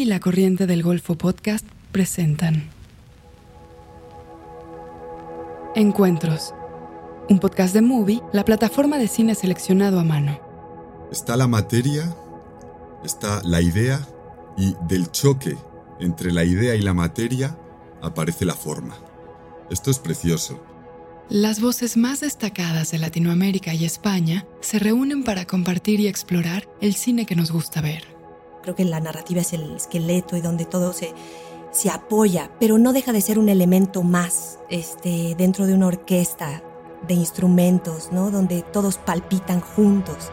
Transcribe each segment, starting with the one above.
y La Corriente del Golfo Podcast presentan Encuentros, un podcast de Movie, la plataforma de cine seleccionado a mano. Está la materia, está la idea y del choque entre la idea y la materia aparece la forma. Esto es precioso. Las voces más destacadas de Latinoamérica y España se reúnen para compartir y explorar el cine que nos gusta ver. Creo que la narrativa es el esqueleto y donde todo se, se apoya, pero no deja de ser un elemento más este, dentro de una orquesta de instrumentos, ¿no? donde todos palpitan juntos.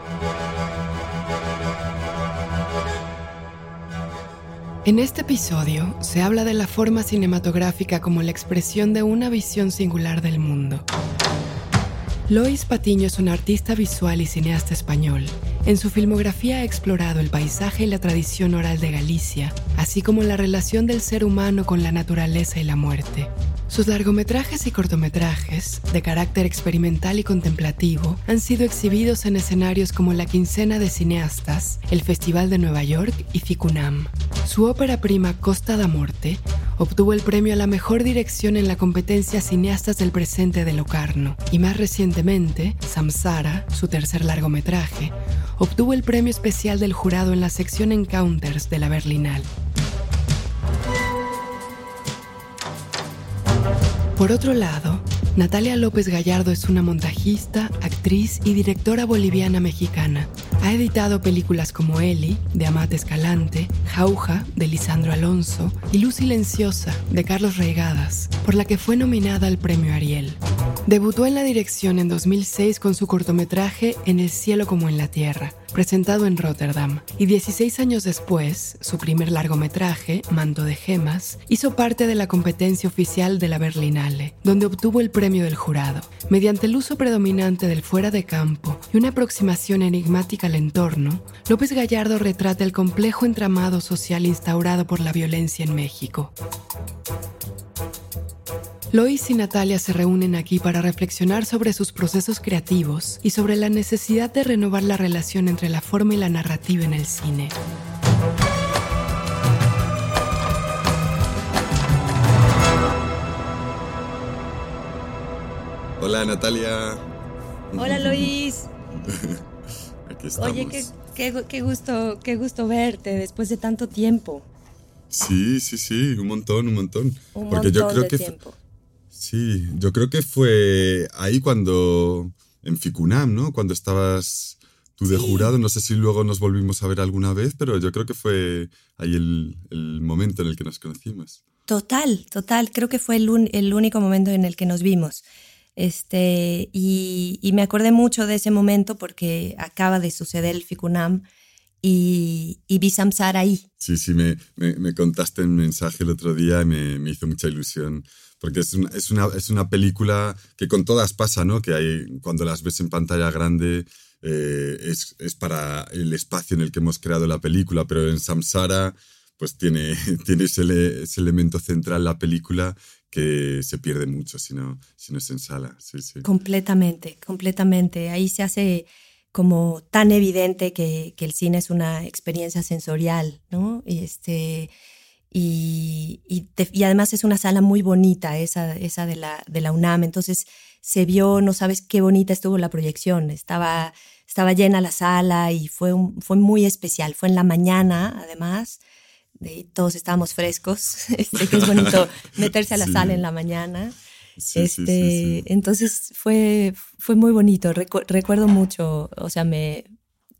En este episodio se habla de la forma cinematográfica como la expresión de una visión singular del mundo. Lois Patiño es un artista visual y cineasta español. En su filmografía ha explorado el paisaje y la tradición oral de Galicia, así como la relación del ser humano con la naturaleza y la muerte. Sus largometrajes y cortometrajes, de carácter experimental y contemplativo, han sido exhibidos en escenarios como la Quincena de Cineastas, el Festival de Nueva York y Ficunam. Su ópera prima Costa da Morte obtuvo el premio a la mejor dirección en la competencia Cineastas del Presente de Locarno y más recientemente, Samsara, su tercer largometraje, obtuvo el premio especial del jurado en la sección Encounters de la Berlinal. Por otro lado, Natalia López Gallardo es una montajista, actriz y directora boliviana mexicana. Ha editado películas como Eli, de Amate Escalante, Jauja, de Lisandro Alonso, y Luz Silenciosa, de Carlos Reigadas, por la que fue nominada al premio Ariel. Debutó en la dirección en 2006 con su cortometraje En el cielo como en la tierra, presentado en Rotterdam, y 16 años después, su primer largometraje, Manto de Gemas, hizo parte de la competencia oficial de la Berlinale, donde obtuvo el premio del jurado. Mediante el uso predominante del fuera de campo y una aproximación enigmática al entorno, López Gallardo retrata el complejo entramado social instaurado por la violencia en México. Lois y Natalia se reúnen aquí para reflexionar sobre sus procesos creativos y sobre la necesidad de renovar la relación entre la forma y la narrativa en el cine. Hola Natalia. Hola Lois. Aquí estamos. Oye, qué, qué- qué gusto, qué gusto verte después de tanto tiempo. Sí, sí, sí, un montón, un montón. Un Porque yo creo de que tiempo. sí, yo creo que fue ahí cuando en Ficunam, ¿no? Cuando estabas tú de Sí. jurado, no sé si luego nos volvimos a ver alguna vez, pero yo creo que fue ahí el, el momento en el que nos conocimos. Total, total. Creo que fue el, un- el único momento en el que nos vimos. Este, y, y me acordé mucho de ese momento porque acaba de suceder el Ficunam y, y vi Samsara ahí. Sí, sí, me, me, me contaste en mensaje el otro día y me, me hizo mucha ilusión. Porque es una, es, una, es una película que con todas pasa, ¿no? Que hay, cuando las ves en pantalla grande eh, es, es para el espacio en el que hemos creado la película, pero en Samsara pues tiene, tiene ese, ese elemento central la película que se pierde mucho si no, si no es en sala. Completamente, completamente. Ahí se hace como tan evidente que, que el cine es una experiencia sensorial, ¿no? Y, este, y, y, te- y además es una sala muy bonita, esa, esa de, la, de la UNAM. Entonces se vio, no sabes qué bonita estuvo la proyección. Estaba, estaba llena la sala y fue, fue muy especial. Fue en la mañana, además. Y todos estábamos frescos. Este, que es bonito meterse a la Sí. sala en la mañana. Sí, Este, sí. Entonces fue, fue muy bonito. Recu- recuerdo mucho, o sea, me,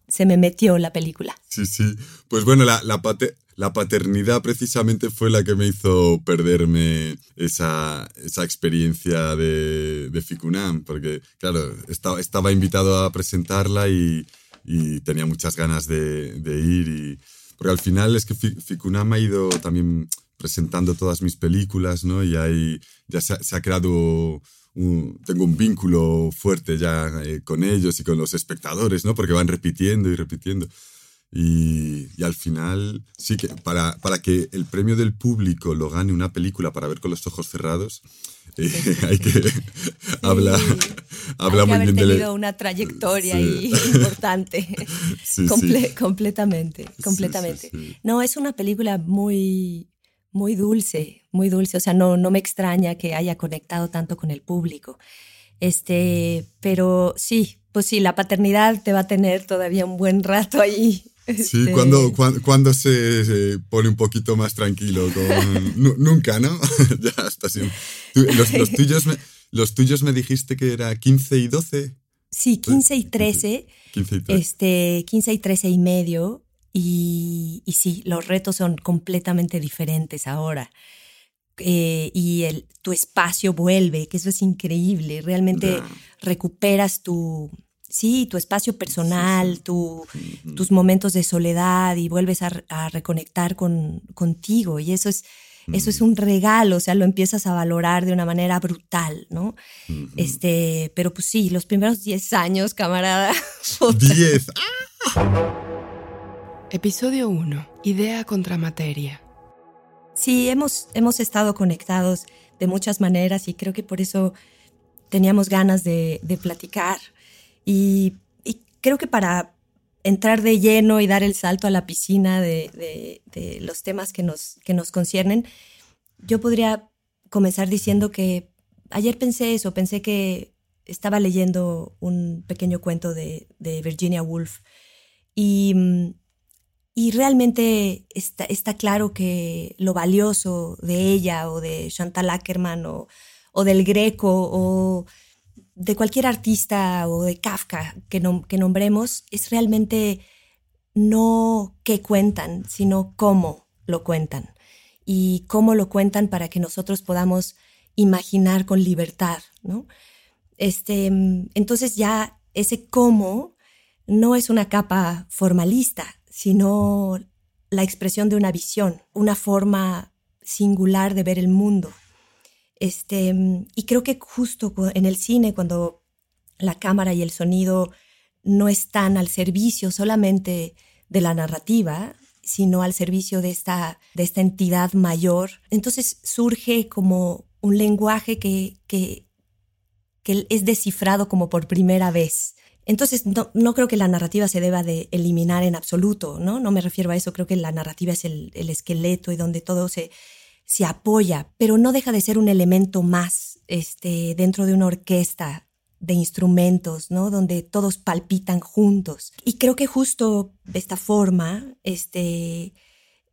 se me metió la película. Sí, sí. Pues bueno, la, la, pate- la paternidad precisamente fue la que me hizo perderme esa, esa experiencia de, de Ficunam, porque claro, estaba, estaba invitado a presentarla y, y tenía muchas ganas de, de ir. Y, porque al final es que Fi- Ficunam ha ido también presentando todas mis películas, ¿no? Y ahí ya se ha, se ha creado un- tengo un vínculo fuerte ya eh, con ellos y con los espectadores, ¿no? Porque van repitiendo y repitiendo. Y, y, al final, sí que para, para que el premio del público lo gane una película para ver con los ojos cerrados, eh, hay que habla, habla muy bien tenido una trayectoria importante. completamente, completamente. No, es una película muy, muy dulce, muy dulce. O sea, no, no me extraña que haya conectado tanto con el público. Este, pero sí, pues sí, la paternidad te va a tener todavía un buen rato ahí Sí, este, cuando, cuando, se, pone un poquito más tranquilo. nunca, ¿no? ya hasta siempre. Los, los, tuyos me, los tuyos me dijiste que era 15 y 12. Sí, 15 y 13. 15 y 13. Este, 15 y 13 y medio. Y, y sí, los retos son completamente diferentes ahora. Eh, y el, tu espacio vuelve, que eso es increíble. Realmente recuperas tu, sí, tu espacio personal, tus momentos de soledad y vuelves a, reconectar con, contigo. Y eso es, eso es un regalo, o sea, lo empiezas a valorar de una manera brutal, ¿no? Este, pero pues sí, los primeros 10 años, camarada. 10. Episodio 1. Idea contra materia. Sí, hemos, hemos estado conectados de muchas maneras y creo que por eso teníamos ganas de, de platicar y, creo que para entrar de lleno y dar el salto a la piscina de, los temas que nos, que nos conciernen, yo podría comenzar diciendo que ayer pensé eso, pensé que estaba leyendo un pequeño cuento de, Virginia Woolf y, y realmente está, está, claro que lo valioso de ella o de Chantal Ackerman o, o del Greco o de cualquier artista o de Kafka que, que nombremos es realmente no qué cuentan, sino cómo lo cuentan y cómo lo cuentan para que nosotros podamos imaginar con libertad, ¿no? Este, entonces ya ese cómo no es una capa formalista, sino la expresión de una visión, una forma singular de ver el mundo. Este, y creo que justo en el cine, cuando la cámara y el sonido no están al servicio solamente de la narrativa, sino al servicio de esta, de esta entidad mayor, entonces surge como un lenguaje que, que, que es descifrado como por primera vez. Entonces, no, no, creo que la narrativa se deba de eliminar en absoluto, ¿no? No me refiero a eso, creo que la narrativa es el, el esqueleto y donde todo se, se apoya, pero no deja de ser un elemento más este, dentro de una orquesta de instrumentos, ¿no? Donde todos palpitan juntos. Y creo que justo de esta forma, este,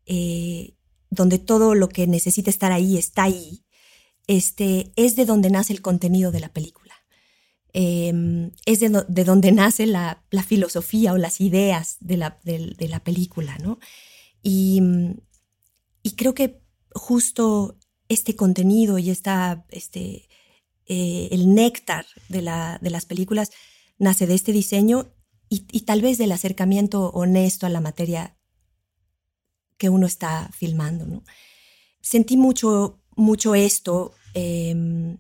eh, donde todo lo que necesita estar ahí está ahí, este, es de donde nace el contenido de la película. Em, es de, donde nace la, filosofía o las ideas de la, la película, ¿no? Y, y creo que justo este contenido y esta, este, eh, el néctar de, la, de, las películas nace de este diseño y, tal vez del acercamiento honesto a la materia que uno está filmando. ¿no? Sentí mucho, mucho esto em,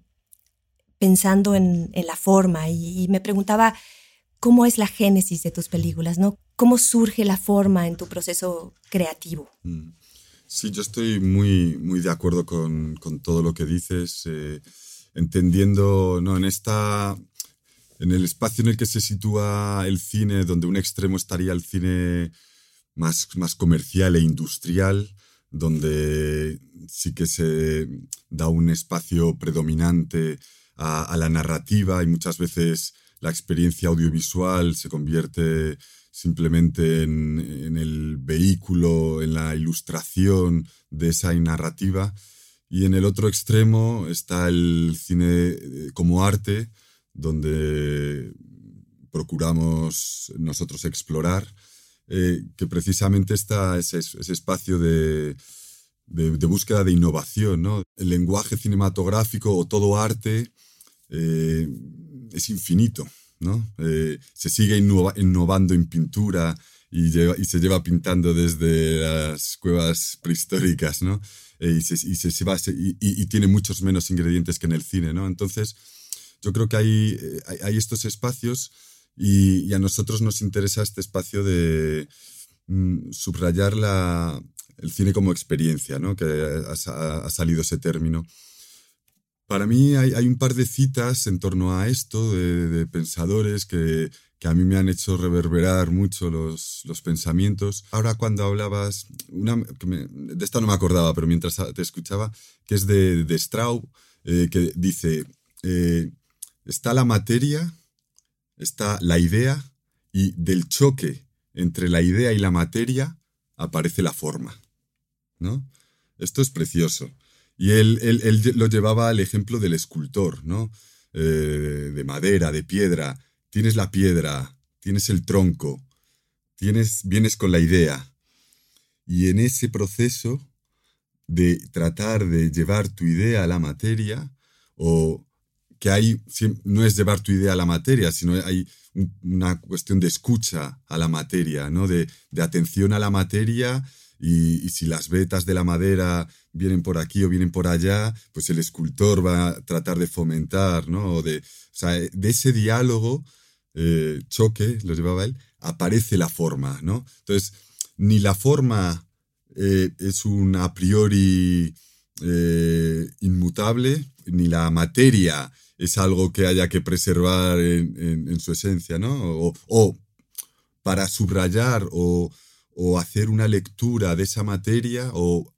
pensando en, la forma y, me preguntaba cómo es la génesis de tus películas, ¿no? ¿Cómo surge la forma en tu proceso creativo? Mm. Sí, yo estoy muy, muy de acuerdo con, con todo lo que dices, eh, entendiendo, ¿no? En esta, en el espacio en el que se sitúa el cine, donde un extremo estaría el cine más, más comercial e industrial, donde sí que se da un espacio predominante a, a la narrativa y muchas veces la experiencia audiovisual se convierte simplemente en, el vehículo, en la ilustración de esa narrativa. Y en el otro extremo está el cine eh, como arte, donde procuramos nosotros explorar, eh, que precisamente está ese, espacio de, búsqueda de innovación. ¿no? El lenguaje cinematográfico o todo arte eh, es infinito. Eh, se sigue innovando en pintura y, se lleva pintando desde las cuevas prehistóricas, ¿no? Eh, y, se, y, tiene muchos menos ingredientes que en el cine, ¿no? Entonces, yo creo que hay, hay, estos espacios y, a nosotros nos interesa este espacio de, mm, subrayar el cine como experiencia, ¿no? que ha, salido ese término. Para mí hay, un par de citas en torno a esto de, pensadores que, a mí me han hecho reverberar mucho los, pensamientos. Ahora cuando hablabas, una, de esta no me acordaba, pero mientras te escuchaba, que es de, de Straub, eh, que dice, eh, está la materia, está la idea, y del choque entre la idea y la materia aparece la forma. ¿no? Esto es precioso. Y él, lo llevaba al ejemplo del escultor, ¿no? Eh, de madera, de piedra. Tienes la piedra, tienes el tronco, tienes, vienes con la idea. Y en ese proceso de tratar de llevar tu idea a la materia, o que hay, no es llevar tu idea a la materia, sino hay una cuestión de escucha a la materia, ¿no? de, atención a la materia y, si las vetas de la madera vienen por aquí o vienen por allá, pues el escultor va a tratar de fomentar, ¿no? de, de ese diálogo, eh, choque, lo llevaba él, aparece la forma, ¿no? Entonces, ni la forma eh, es un a priori eh, inmutable, ni la materia es algo que haya que preservar en, su esencia, ¿no? O, para subrayar o, hacer una lectura de esa materia o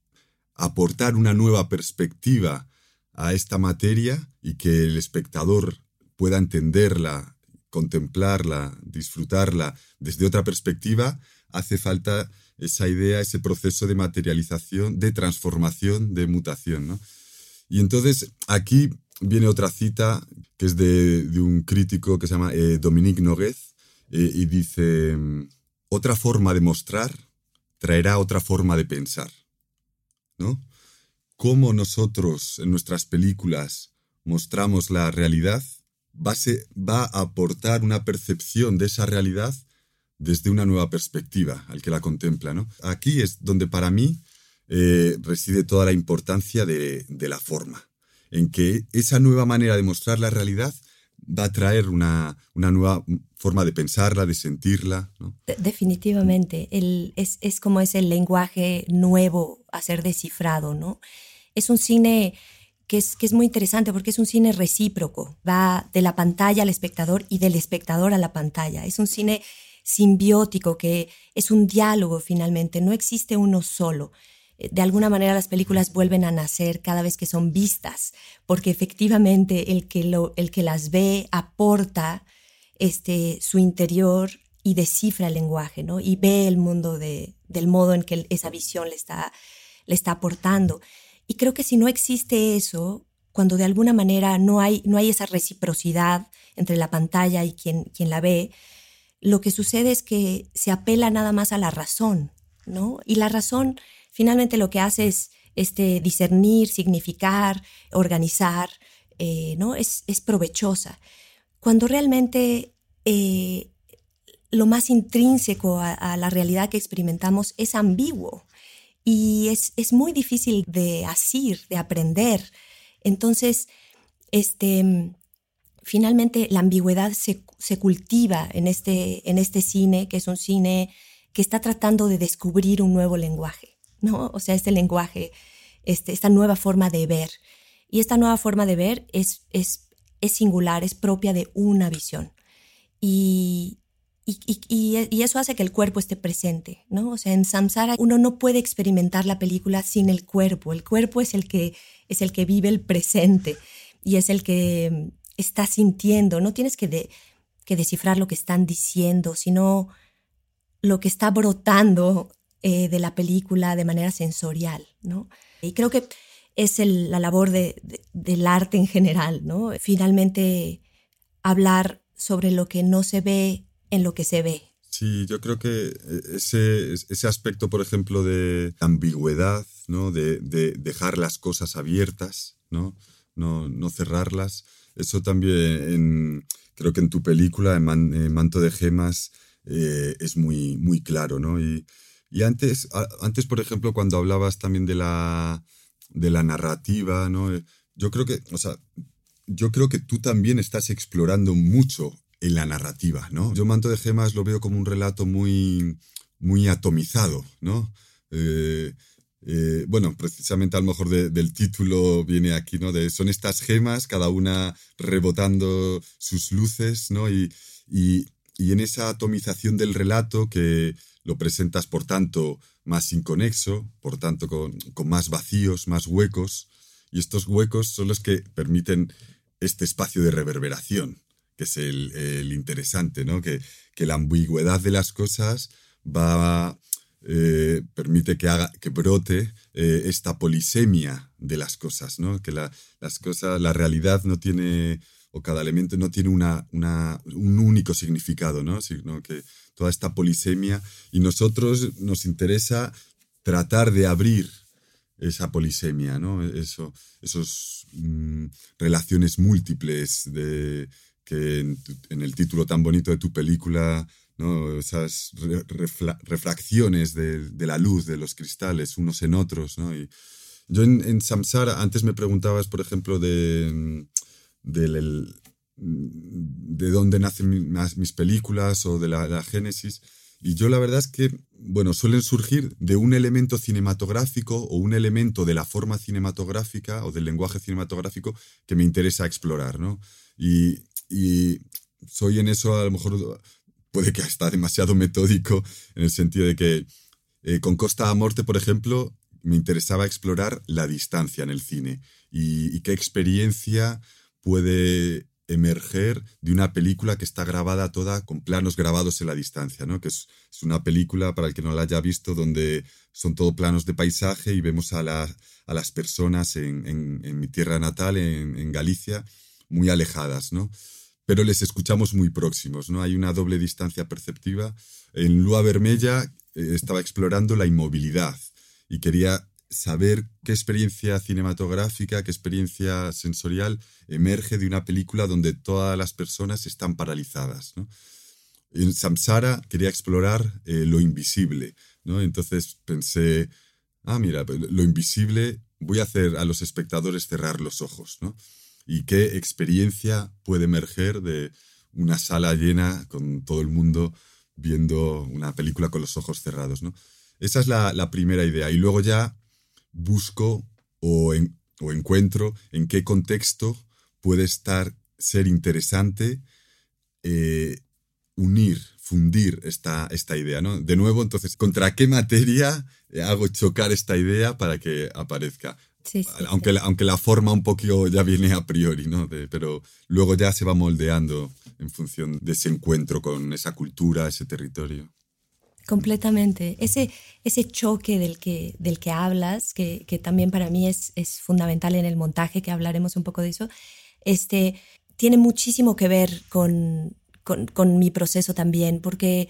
aportar una nueva perspectiva a esta materia y que el espectador pueda entenderla, contemplarla, disfrutarla desde otra perspectiva, hace falta esa idea, ese proceso de materialización, de transformación, de mutación. ¿no? Y entonces aquí viene otra cita que es de, un crítico que se llama eh, Dominique Noguez eh, y dice, otra forma de mostrar traerá otra forma de pensar. ¿No? Cómo nosotros en nuestras películas mostramos la realidad va a, aportar una percepción de esa realidad desde una nueva perspectiva al que la contempla. ¿no? Aquí es donde para mí eh, reside toda la importancia de la forma en que esa nueva manera de mostrar la realidad va a traer una, nueva forma de pensarla, de sentirla. Definitivamente, es, es, como ese lenguaje nuevo a ser descifrado, ¿no? Es un cine que es, que es muy interesante porque es un cine recíproco, va de la pantalla al espectador y del espectador a la pantalla. Es un cine simbiótico que es un diálogo finalmente, no existe uno solo de alguna manera las películas vuelven a nacer cada vez que son vistas, porque efectivamente el que, el que las ve aporta este, su interior y descifra el lenguaje, ¿no? Y ve el mundo de, del modo en que esa visión le está, le está aportando. Y creo que si no existe eso, cuando de alguna manera no hay, no hay esa reciprocidad entre la pantalla y quien, quien la ve, lo que sucede es que se apela nada más a la razón, ¿no? Y la razón finalmente lo que hace es este, discernir, significar, organizar, eh, ¿no? Es, provechosa. Cuando realmente eh, lo más intrínseco a, la realidad que experimentamos es ambiguo y es, muy difícil de asir, de aprender. Entonces, este, finalmente la ambigüedad se, cultiva en este, en este cine, que es un cine que está tratando de descubrir un nuevo lenguaje. ¿No? O sea, este lenguaje, este, esta nueva forma de ver. Y esta nueva forma de ver es, es, es singular, es propia de una visión. Y, y, eso hace que el cuerpo esté presente, ¿no? O sea, en Samsara uno no puede experimentar la película sin el cuerpo. El cuerpo es el que, es el que vive el presente y es el que está sintiendo. No tienes que, que descifrar lo que están diciendo, sino lo que está brotando eh, de la película de manera sensorial, ¿no? Y creo que es la labor del arte en general, ¿no? Finalmente hablar sobre lo que no se ve en lo que se ve. Sí, yo creo que ese, ese aspecto, por ejemplo, de ambigüedad, ¿no? De, dejar las cosas abiertas, ¿no? No, cerrarlas, eso también creo que en tu película, en, Manto de Gemas, eh, es muy, muy claro, ¿no? Y, y antes, antes, por ejemplo, cuando hablabas también de la, de la narrativa, ¿no? Eh, yo creo que, o sea, yo creo que tú también estás explorando mucho en la narrativa, ¿no? Yo Manto de Gemas lo veo como un relato muy, muy atomizado, ¿no? Eh, eh, bueno, precisamente a lo mejor del título viene aquí, ¿no? De, son estas gemas, cada una rebotando sus luces, ¿no? Y, en esa atomización del relato que lo presentas, por tanto, más inconexo, por tanto, con, más vacíos, más huecos, y estos huecos son los que permiten este espacio de reverberación, que es el, interesante, ¿no? Que, que la ambigüedad de las cosas va eh, permite que haga que brote eh, esta polisemia de las cosas, ¿no? Que la, las cosas, la realidad no tiene cada elemento no tiene una, un único significado, ¿no? Sino que toda esta polisemia y nosotros nos interesa tratar de abrir esa polisemia, ¿no? Eso, esos mm, relaciones múltiples de que en, el título tan bonito de tu película ¿no? esas refracciones de, la luz de los cristales unos en otros. ¿no? Y yo en, Samsara, antes me preguntabas, por ejemplo, de, de, de dónde nacen mis, películas o de la, génesis. Y yo la verdad es que, bueno, suelen surgir de un elemento cinematográfico o un elemento de la forma cinematográfica o del lenguaje cinematográfico que me interesa explorar, ¿no? Y, y soy en eso a lo mejor puede que está demasiado metódico en el sentido de que eh, con Costa a Morte, por ejemplo, me interesaba explorar la distancia en el cine y, qué experiencia puede emerger de una película que está grabada toda con planos grabados en la distancia, ¿no? que es, una película, para el que no la haya visto, donde son todo planos de paisaje y vemos a, a las personas en, mi tierra natal, en, en Galicia, muy alejadas. ¿no? pero les escuchamos muy próximos, ¿no? Hay una doble distancia perceptiva. En Lua Vermella eh, estaba explorando la inmovilidad y quería saber qué experiencia cinematográfica, qué experiencia sensorial emerge de una película donde todas las personas están paralizadas. En Samsara quería explorar eh, lo invisible, ¿no? Entonces pensé, ah, mira, lo invisible voy a hacer a los espectadores cerrar los ojos, ¿no? y qué experiencia puede emerger de una sala llena con todo el mundo viendo una película con los ojos cerrados. ¿no? Esa es la, primera idea. Y luego ya busco o, encuentro en qué contexto puede estar, ser interesante eh, unir, fundir esta, esta idea. ¿no? De nuevo, entonces, ¿contra qué materia hago chocar esta idea para que aparezca? aunque, La, aunque la forma un poquito ya viene a priori, ¿no? pero luego ya se va moldeando en función de ese encuentro con esa cultura, ese territorio. Completamente. Ese, ese choque del que, del que hablas, que, que también para mí es, es, fundamental en el montaje, que hablaremos un poco de eso, este, tiene muchísimo que ver con, con, mi proceso también, porque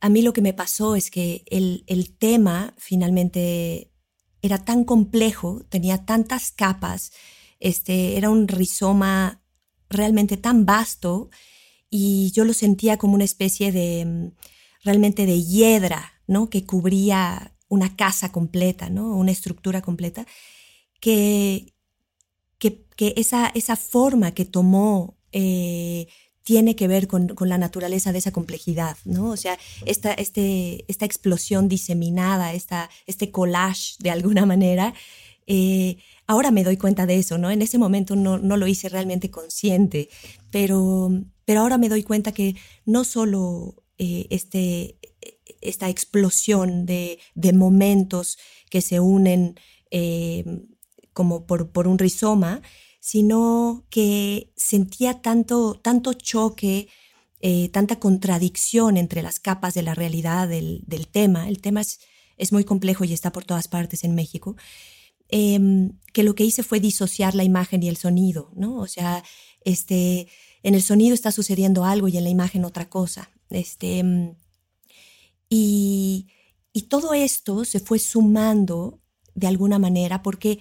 a mí lo que me pasó es que el, el tema finalmente era tan complejo, tenía tantas capas, este, era un rizoma realmente tan vasto y yo lo sentía como una especie de realmente de hiedra, ¿no? Que cubría una casa completa, ¿no? Una estructura completa, que, que, esa, esa forma que tomó eh, tiene que ver con, la naturaleza de esa complejidad, ¿no? O sea, esta, este, esta explosión diseminada, esta, este collage de alguna manera, eh, ahora me doy cuenta de eso, ¿no? En ese momento no, lo hice realmente consciente, pero, pero ahora me doy cuenta que no solo eh, este, esta explosión de, momentos que se unen eh, como por, por un rizoma, sino que sentía tanto, tanto choque, eh, tanta contradicción entre las capas de la realidad del, tema. El tema es, es, muy complejo y está por todas partes en México. Em, que lo que hice fue disociar la imagen y el sonido, ¿no? O sea, este, en el sonido está sucediendo algo y en la imagen otra cosa. Este, em, y, y todo esto se fue sumando de alguna manera porque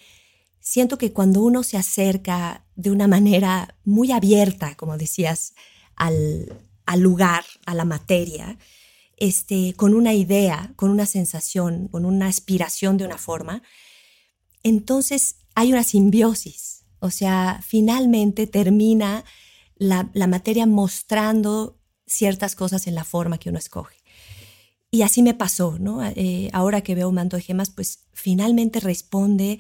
siento que cuando uno se acerca de una manera muy abierta, como decías, al, lugar, a la materia, este, con una idea, con una sensación, con una aspiración de una forma, entonces hay una simbiosis. O sea, finalmente termina la, la materia mostrando ciertas cosas en la forma que uno escoge. y así me pasó, ¿no? Eh, ahora que veo Manto de Gemas, pues finalmente responde,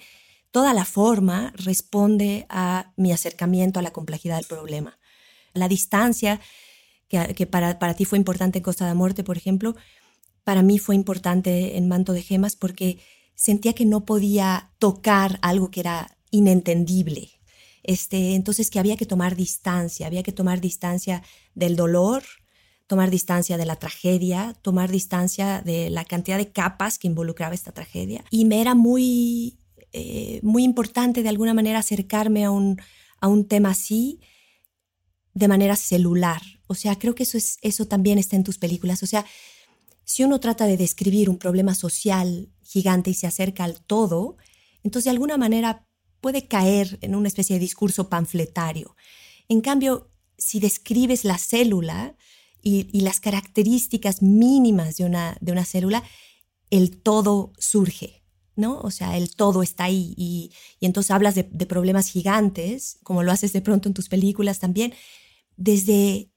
toda la forma responde a mi acercamiento a la complejidad del problema. La distancia, que, para, para, ti fue importante en Costa de Muerte, por ejemplo, para mí fue importante en Manto de Gemas porque sentía que no podía tocar algo que era inentendible. Este, entonces que había que tomar distancia, había que tomar distancia del dolor, tomar distancia de la tragedia, tomar distancia de la cantidad de capas que involucraba esta tragedia. Y me era muy, eh, muy importante de alguna manera acercarme a un, a un tema así de manera celular. O sea, creo que eso, es, eso también está en tus películas. O sea, si uno trata de describir un problema social gigante y se acerca al todo, entonces de alguna manera puede caer en una especie de discurso panfletario. En cambio, si describes la célula, y, las características mínimas de una, de una célula, el todo surge, ¿no? O sea, el todo está ahí y, entonces hablas de, problemas gigantes, como lo haces de pronto en tus películas también, desde,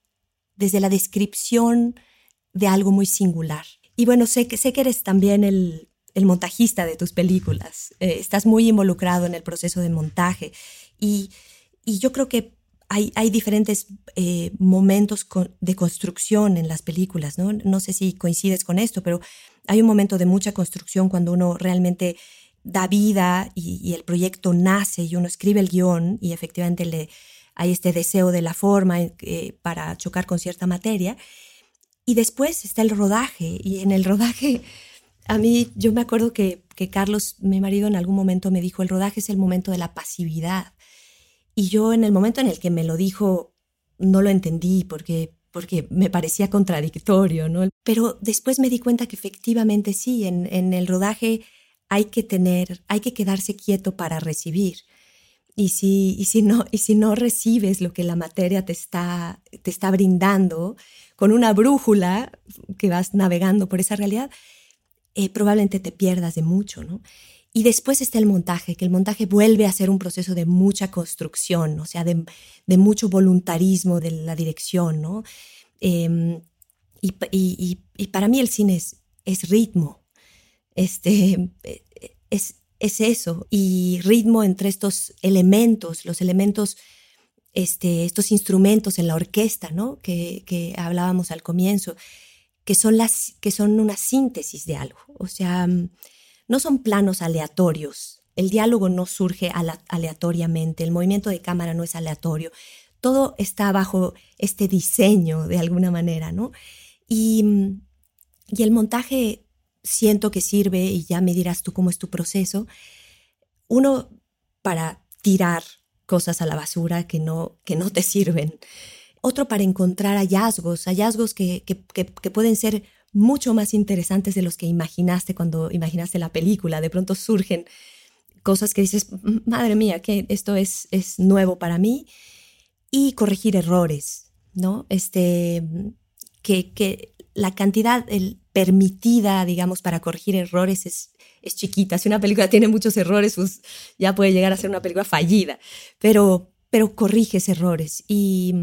desde la descripción de algo muy singular. Y bueno, sé que, sé que eres también el, montajista de tus películas, eh, estás muy involucrado en el proceso de montaje y, y yo creo que hay, diferentes eh, momentos de construcción en las películas, ¿no? No sé si coincides con esto, pero hay un momento de mucha construcción cuando uno realmente da vida y, el proyecto nace y uno escribe el guion y efectivamente le, hay este deseo de la forma eh, para chocar con cierta materia. Y después está el rodaje y en el rodaje, a mí yo me acuerdo que, que Carlos, mi marido, en algún momento me dijo, el rodaje es el momento de la pasividad y yo en el momento en el que me lo dijo, no lo entendí porque, porque me parecía contradictorio, ¿no? Pero después me di cuenta que efectivamente sí, en, en el rodaje hay que tener, hay que quedarse quieto para recibir. Y si, y si, no, y si no recibes lo que la materia te está, te está brindando, con una brújula que vas navegando por esa realidad, eh, probablemente te pierdas de mucho, ¿no? Y después está el montaje, que el montaje vuelve a ser un proceso de mucha construcción, o sea, de, mucho voluntarismo de la dirección, ¿no? Em, y, para mí el cine es, ritmo, este, es, eso, y ritmo entre estos elementos, los elementos, este, estos instrumentos en la orquesta, ¿no? Que, que hablábamos al comienzo, que son, las, que son una síntesis de algo, o sea no son planos aleatorios. El diálogo no surge aleatoriamente, el movimiento de cámara no es aleatorio. Todo está bajo este diseño de alguna manera, ¿no? Y, y el montaje siento que sirve, y ya me dirás tú cómo es tu proceso, uno para tirar cosas a la basura que no, que no te sirven, otro para encontrar hallazgos, hallazgos que, que, que pueden ser mucho más interesantes de los que imaginaste cuando imaginaste la película. De pronto surgen cosas que dices, madre mía, que esto es, es nuevo para mí. Y corregir errores, ¿no? Este, que, que la cantidad permitida, digamos, para corregir errores es, es chiquita. Si una película tiene muchos errores, pues ya puede llegar a ser una película fallida. Pero, pero corriges errores. Y,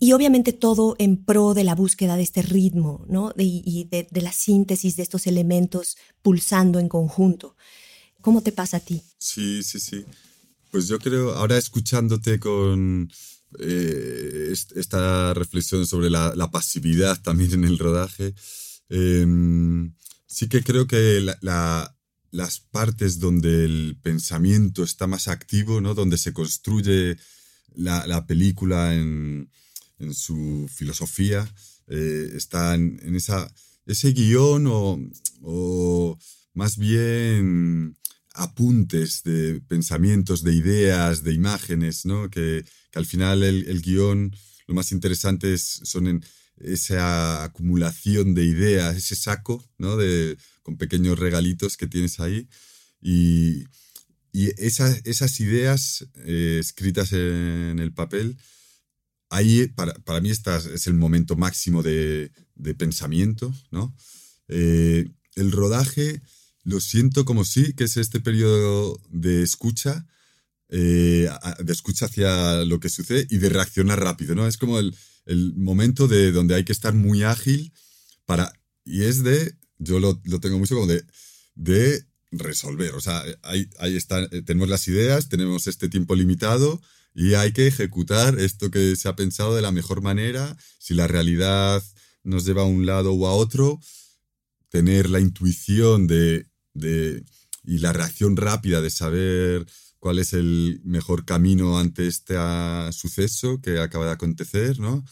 y obviamente todo en pro de la búsqueda de este ritmo, ¿no? y de, la síntesis de estos elementos pulsando en conjunto. ¿Cómo te pasa a ti? Sí, sí, sí. Pues yo creo, ahora escuchándote con eh, esta reflexión sobre la, pasividad también en el rodaje, em, sí que creo que las partes donde el pensamiento está más activo, ¿no? Donde se construye la película en en su filosofía, eh, están en esa, ese guion o, más bien apuntes de pensamientos, de ideas, de imágenes, ¿no? que, al final el, guion lo más interesante es, son en esa acumulación de ideas, ese saco ¿no? de, con pequeños regalitos que tienes ahí. Y, esas, esas ideas eh, escritas en el papel ahí para, para mí está, es el momento máximo de, de pensamiento, ¿no? Eh, el rodaje lo siento como sí, que es este periodo de escucha, eh, de escucha hacia lo que sucede y de reaccionar rápido, ¿no? Es como el, el, momento de donde hay que estar muy ágil para, y es de, yo lo, tengo mucho como de, de resolver. O sea, ahí, ahí está, eh, tenemos las ideas, tenemos este tiempo limitado y hay que ejecutar esto que se ha pensado de la mejor manera. Si la realidad nos lleva a un lado o a otro, tener la intuición de, de y la reacción rápida de saber cuál es el mejor camino ante este suceso que acaba de acontecer, ¿no?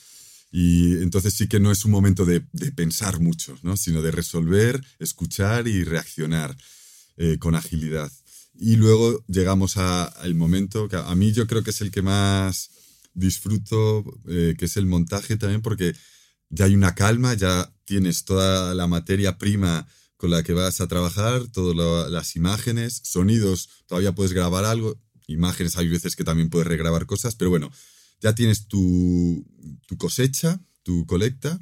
Y entonces sí que no es un momento de, pensar mucho, ¿no? Sino de resolver, escuchar y reaccionar eh, con agilidad. Y luego llegamos al momento que a mí yo creo que es el que más disfruto, eh, que es el montaje también, porque ya hay una calma, ya tienes toda la materia prima con la que vas a trabajar, todas las imágenes, sonidos, todavía puedes grabar algo, imágenes hay veces que también puedes regrabar cosas, pero bueno, ya tienes tu, cosecha, tu colecta,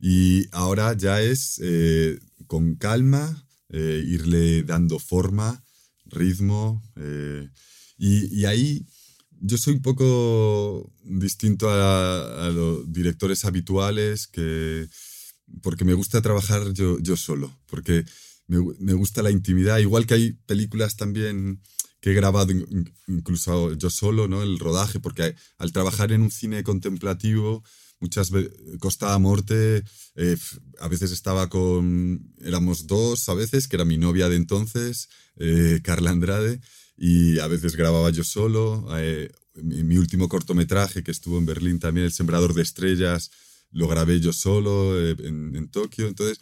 y ahora ya es eh, con calma eh, irle dando forma, ritmo, eh, y, ahí yo soy un poco distinto a, a los directores habituales que porque me gusta trabajar yo, yo solo, porque me, me, gusta la intimidad, igual que hay películas también que he grabado incluso yo solo, ¿no? El rodaje, porque al trabajar en un cine contemplativo, muchas veces, Costa Morte, eh, a veces estaba con, éramos dos a veces, que era mi novia de entonces, eh, Carla Andrade, y a veces grababa yo solo. Eh, mi, último cortometraje que estuvo en Berlín también, El Sembrador de Estrellas, lo grabé yo solo eh, en, Tokio. Entonces,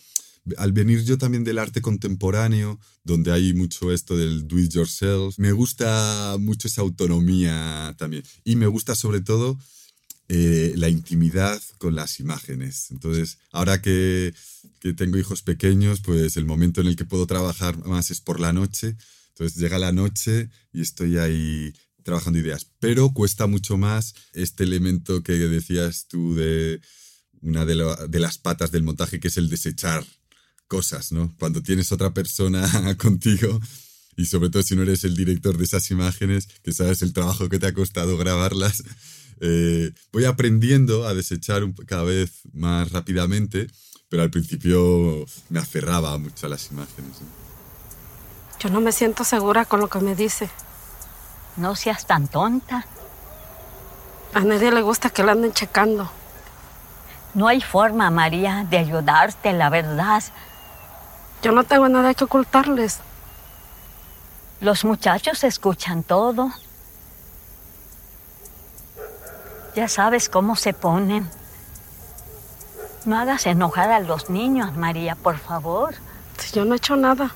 al venir yo también del arte contemporáneo, donde hay mucho esto del do it yourself, me gusta mucho esa autonomía también. Y me gusta sobre todo eh, la intimidad con las imágenes. Entonces, ahora que, tengo hijos pequeños, pues el momento en el que puedo trabajar más es por la noche. Entonces llega la noche y estoy ahí trabajando ideas. Pero cuesta mucho más este elemento que decías tú de una de, las patas del montaje, que es el desechar cosas, ¿no? Cuando tienes otra persona contigo y sobre todo si no eres el director de esas imágenes, que sabes el trabajo que te ha costado grabarlas, eh, voy aprendiendo a desechar cada vez más rápidamente, pero al principio me aferraba mucho a las imágenes. Yo no me siento segura con lo que me dice. No seas tan tonta. A nadie le gusta que la anden checando. No hay forma, María, de ayudarte, la verdad. Yo no tengo nada que ocultarles. Los muchachos escuchan todo. Ya sabes cómo se ponen. No hagas enojar a los niños, María, por favor. Si yo no he hecho nada.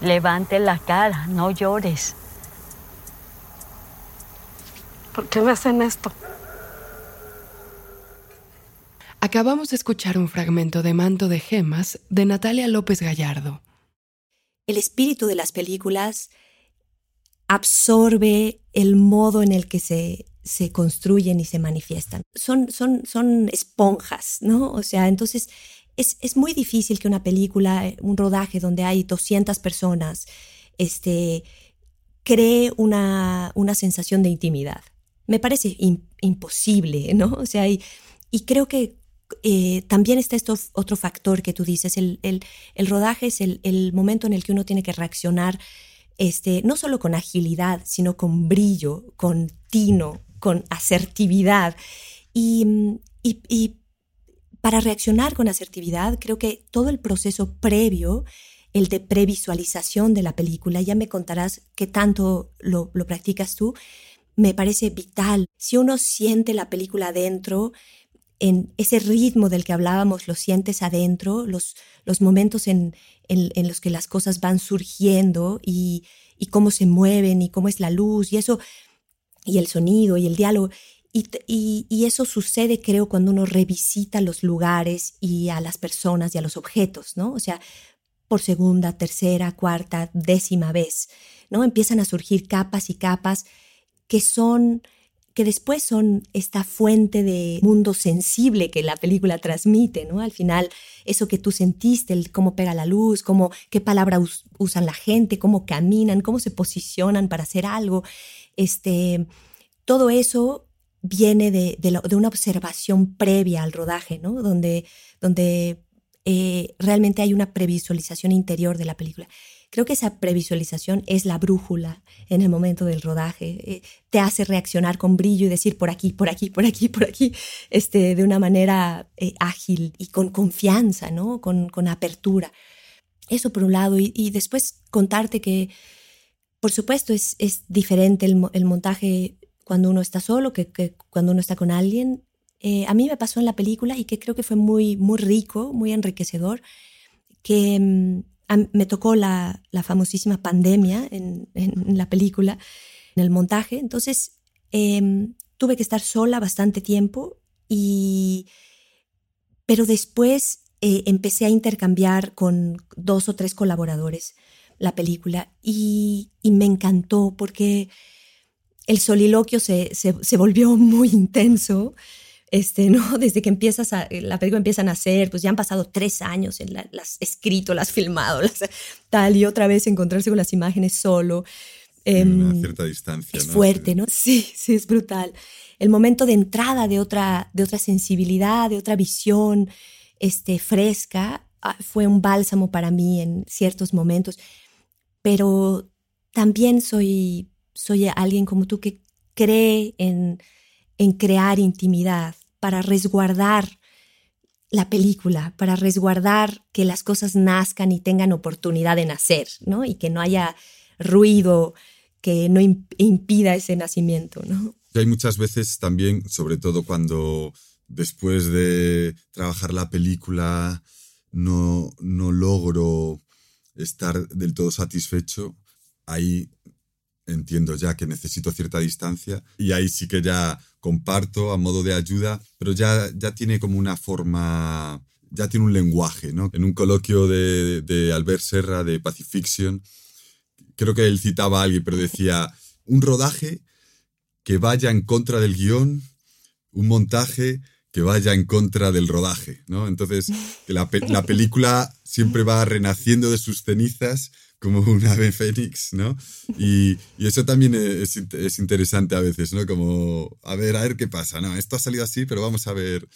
Levante la cara, no llores. ¿Por qué me hacen esto? Acabamos de escuchar un fragmento de Manto de Gemas de Natalia López Gallardo. El espíritu de las películas absorbe el modo en el que se, se construyen y se manifiestan. Son, son, son esponjas, ¿no? O sea, entonces es, es, muy difícil que una película, un rodaje donde hay 200 personas, este, cree una, una sensación de intimidad me parece imposible, ¿no? O sea, y, creo que eh, también está esto otro factor que tú dices, el, el, rodaje es el, el, momento en el que uno tiene que reaccionar este, no solo con agilidad, sino con brillo, con tino, con asertividad. Y, y, y, para reaccionar con asertividad, creo que todo el proceso previo, el de previsualización de la película, ya me contarás qué tanto lo, lo practicas tú, me parece vital. Si uno siente la película adentro, en ese ritmo del que hablábamos, lo sientes adentro, los, los momentos en, en, los que las cosas van surgiendo y, y, cómo se mueven y cómo es la luz y eso, y el sonido y el diálogo. Y, y, y, eso sucede, creo, cuando uno revisita los lugares y a las personas y a los objetos, ¿no? O sea, por segunda, tercera, cuarta, décima vez, ¿no? Empiezan a surgir capas y capas que son que después son esta fuente de mundo sensible que la película transmite, ¿no? Al final, eso que tú sentiste, cómo pega la luz, cómo, qué palabra usan la gente, cómo caminan, cómo se posicionan para hacer algo, este, todo eso viene de, de, una observación previa al rodaje, ¿no? Donde, donde eh, realmente hay una previsualización interior de la película. Creo que esa previsualización es la brújula en el momento del rodaje. Eh, te hace reaccionar con brillo y decir por aquí, por aquí, por aquí, por aquí, este, de una manera eh, ágil y con confianza, ¿no? Con, con apertura. Eso por un lado. Y, después contarte que, por supuesto, es, es diferente el, el, montaje cuando uno está solo que, que cuando uno está con alguien. Eh, a mí me pasó en la película y que creo que fue muy, muy rico, muy enriquecedor, que mm, me tocó la, famosísima pandemia en, la película, en el montaje. Entonces em, tuve que estar sola bastante tiempo y... Pero después eh, empecé a intercambiar con dos o tres colaboradores la película y, me encantó porque el soliloquio se, se volvió muy intenso este, ¿no? Desde que empiezas a, la película empieza a nacer, pues ya han pasado tres años, en la, las escrito, las filmado, las, tal, y otra vez encontrarse con las imágenes solo. Eh, una cierta distancia. Es fuerte, ¿no? Sí, sí, es brutal. El momento de entrada de otra, de otra sensibilidad, de otra visión este, fresca, ah, fue un bálsamo para mí en ciertos momentos. Pero también soy, soy alguien como tú que cree en, en crear intimidad, para resguardar la película, para resguardar que las cosas nazcan y tengan oportunidad de nacer, ¿no? Y que no haya ruido que no impida ese nacimiento, ¿no? hay muchas veces también, sobre todo cuando después de trabajar la película no, no logro estar del todo satisfecho, ahí entiendo ya que necesito cierta distancia y ahí sí que ya comparto a modo de ayuda, pero ya, ya tiene como una forma, ya tiene un lenguaje, ¿no? En un coloquio de, de Albert Serra de Pacifiction, creo que él citaba a alguien, pero decía, un rodaje que vaya en contra del guion, un montaje que vaya en contra del rodaje, ¿no? Entonces, que la, la película siempre va renaciendo de sus cenizas como un ave fénix, ¿no? Y, y eso también es, es, interesante a veces, ¿no? Como, a ver, a ver qué pasa, ¿no? Esto ha salido así, pero vamos a ver.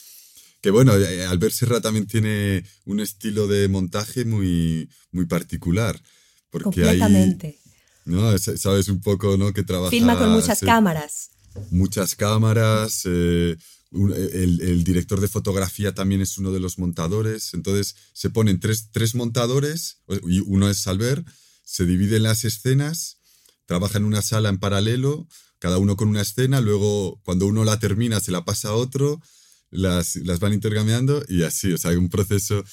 Que bueno, eh, Albert Serra también tiene un estilo de montaje muy, muy particular. Porque Completamente. ¿no? Sabes un poco, ¿no? Que trabaja... Filma con muchas cámaras. Muchas cámaras, eh, el, director de fotografía también es uno de los montadores. Entonces se ponen tres, tres montadores, y uno es Salver, se dividen las escenas, trabajan en una sala en paralelo, cada uno con una escena, luego cuando uno la termina se la pasa a otro, las, las van intercambiando y así, o sea, hay un proceso.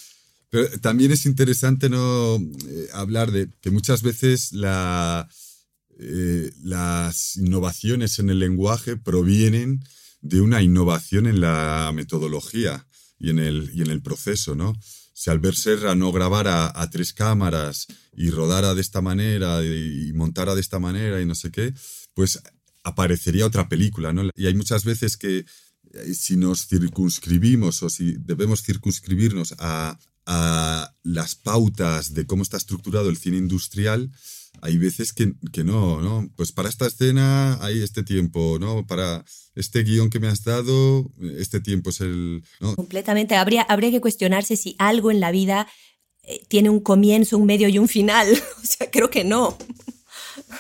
Pero también es interesante no eh, hablar de que muchas veces eh, las innovaciones en el lenguaje provienen de una innovación en la metodología y en el, y en el proceso, ¿no? Si Albert Serra no grabara a tres cámaras y rodara de esta manera y montara de esta manera y no sé qué, pues aparecería otra película, ¿no? Y hay muchas veces que eh, si nos circunscribimos o si debemos circunscribirnos a, a las pautas de cómo está estructurado el cine industrial, hay veces que, que, no, ¿no? Pues para esta escena hay este tiempo, ¿no? Para este guion que me has dado, este tiempo es el... Completamente. Habría, habría que cuestionarse si algo en la vida eh, tiene un comienzo, un medio y un final. o sea, creo que no.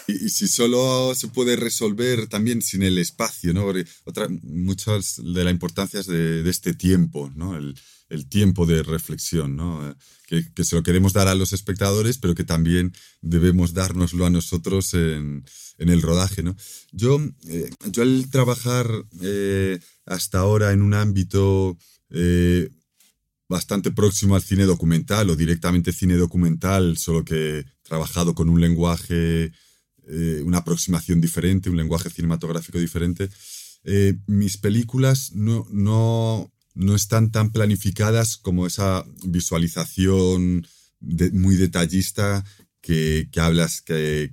Y, si solo se puede resolver también sin el espacio, ¿no? otra, muchas de la importancia es de, de este tiempo, ¿no? El, el tiempo de reflexión, ¿no? Que, que, se lo queremos dar a los espectadores, pero que también debemos dárnoslo a nosotros en, en el rodaje, ¿no? Yo, eh, yo al trabajar eh, hasta ahora en un ámbito eh, bastante próximo al cine documental o directamente cine documental, solo que he trabajado con un lenguaje, una aproximación diferente, un lenguaje cinematográfico diferente, mis películas no, no no están tan planificadas como esa visualización muy detallista que, hablas, que,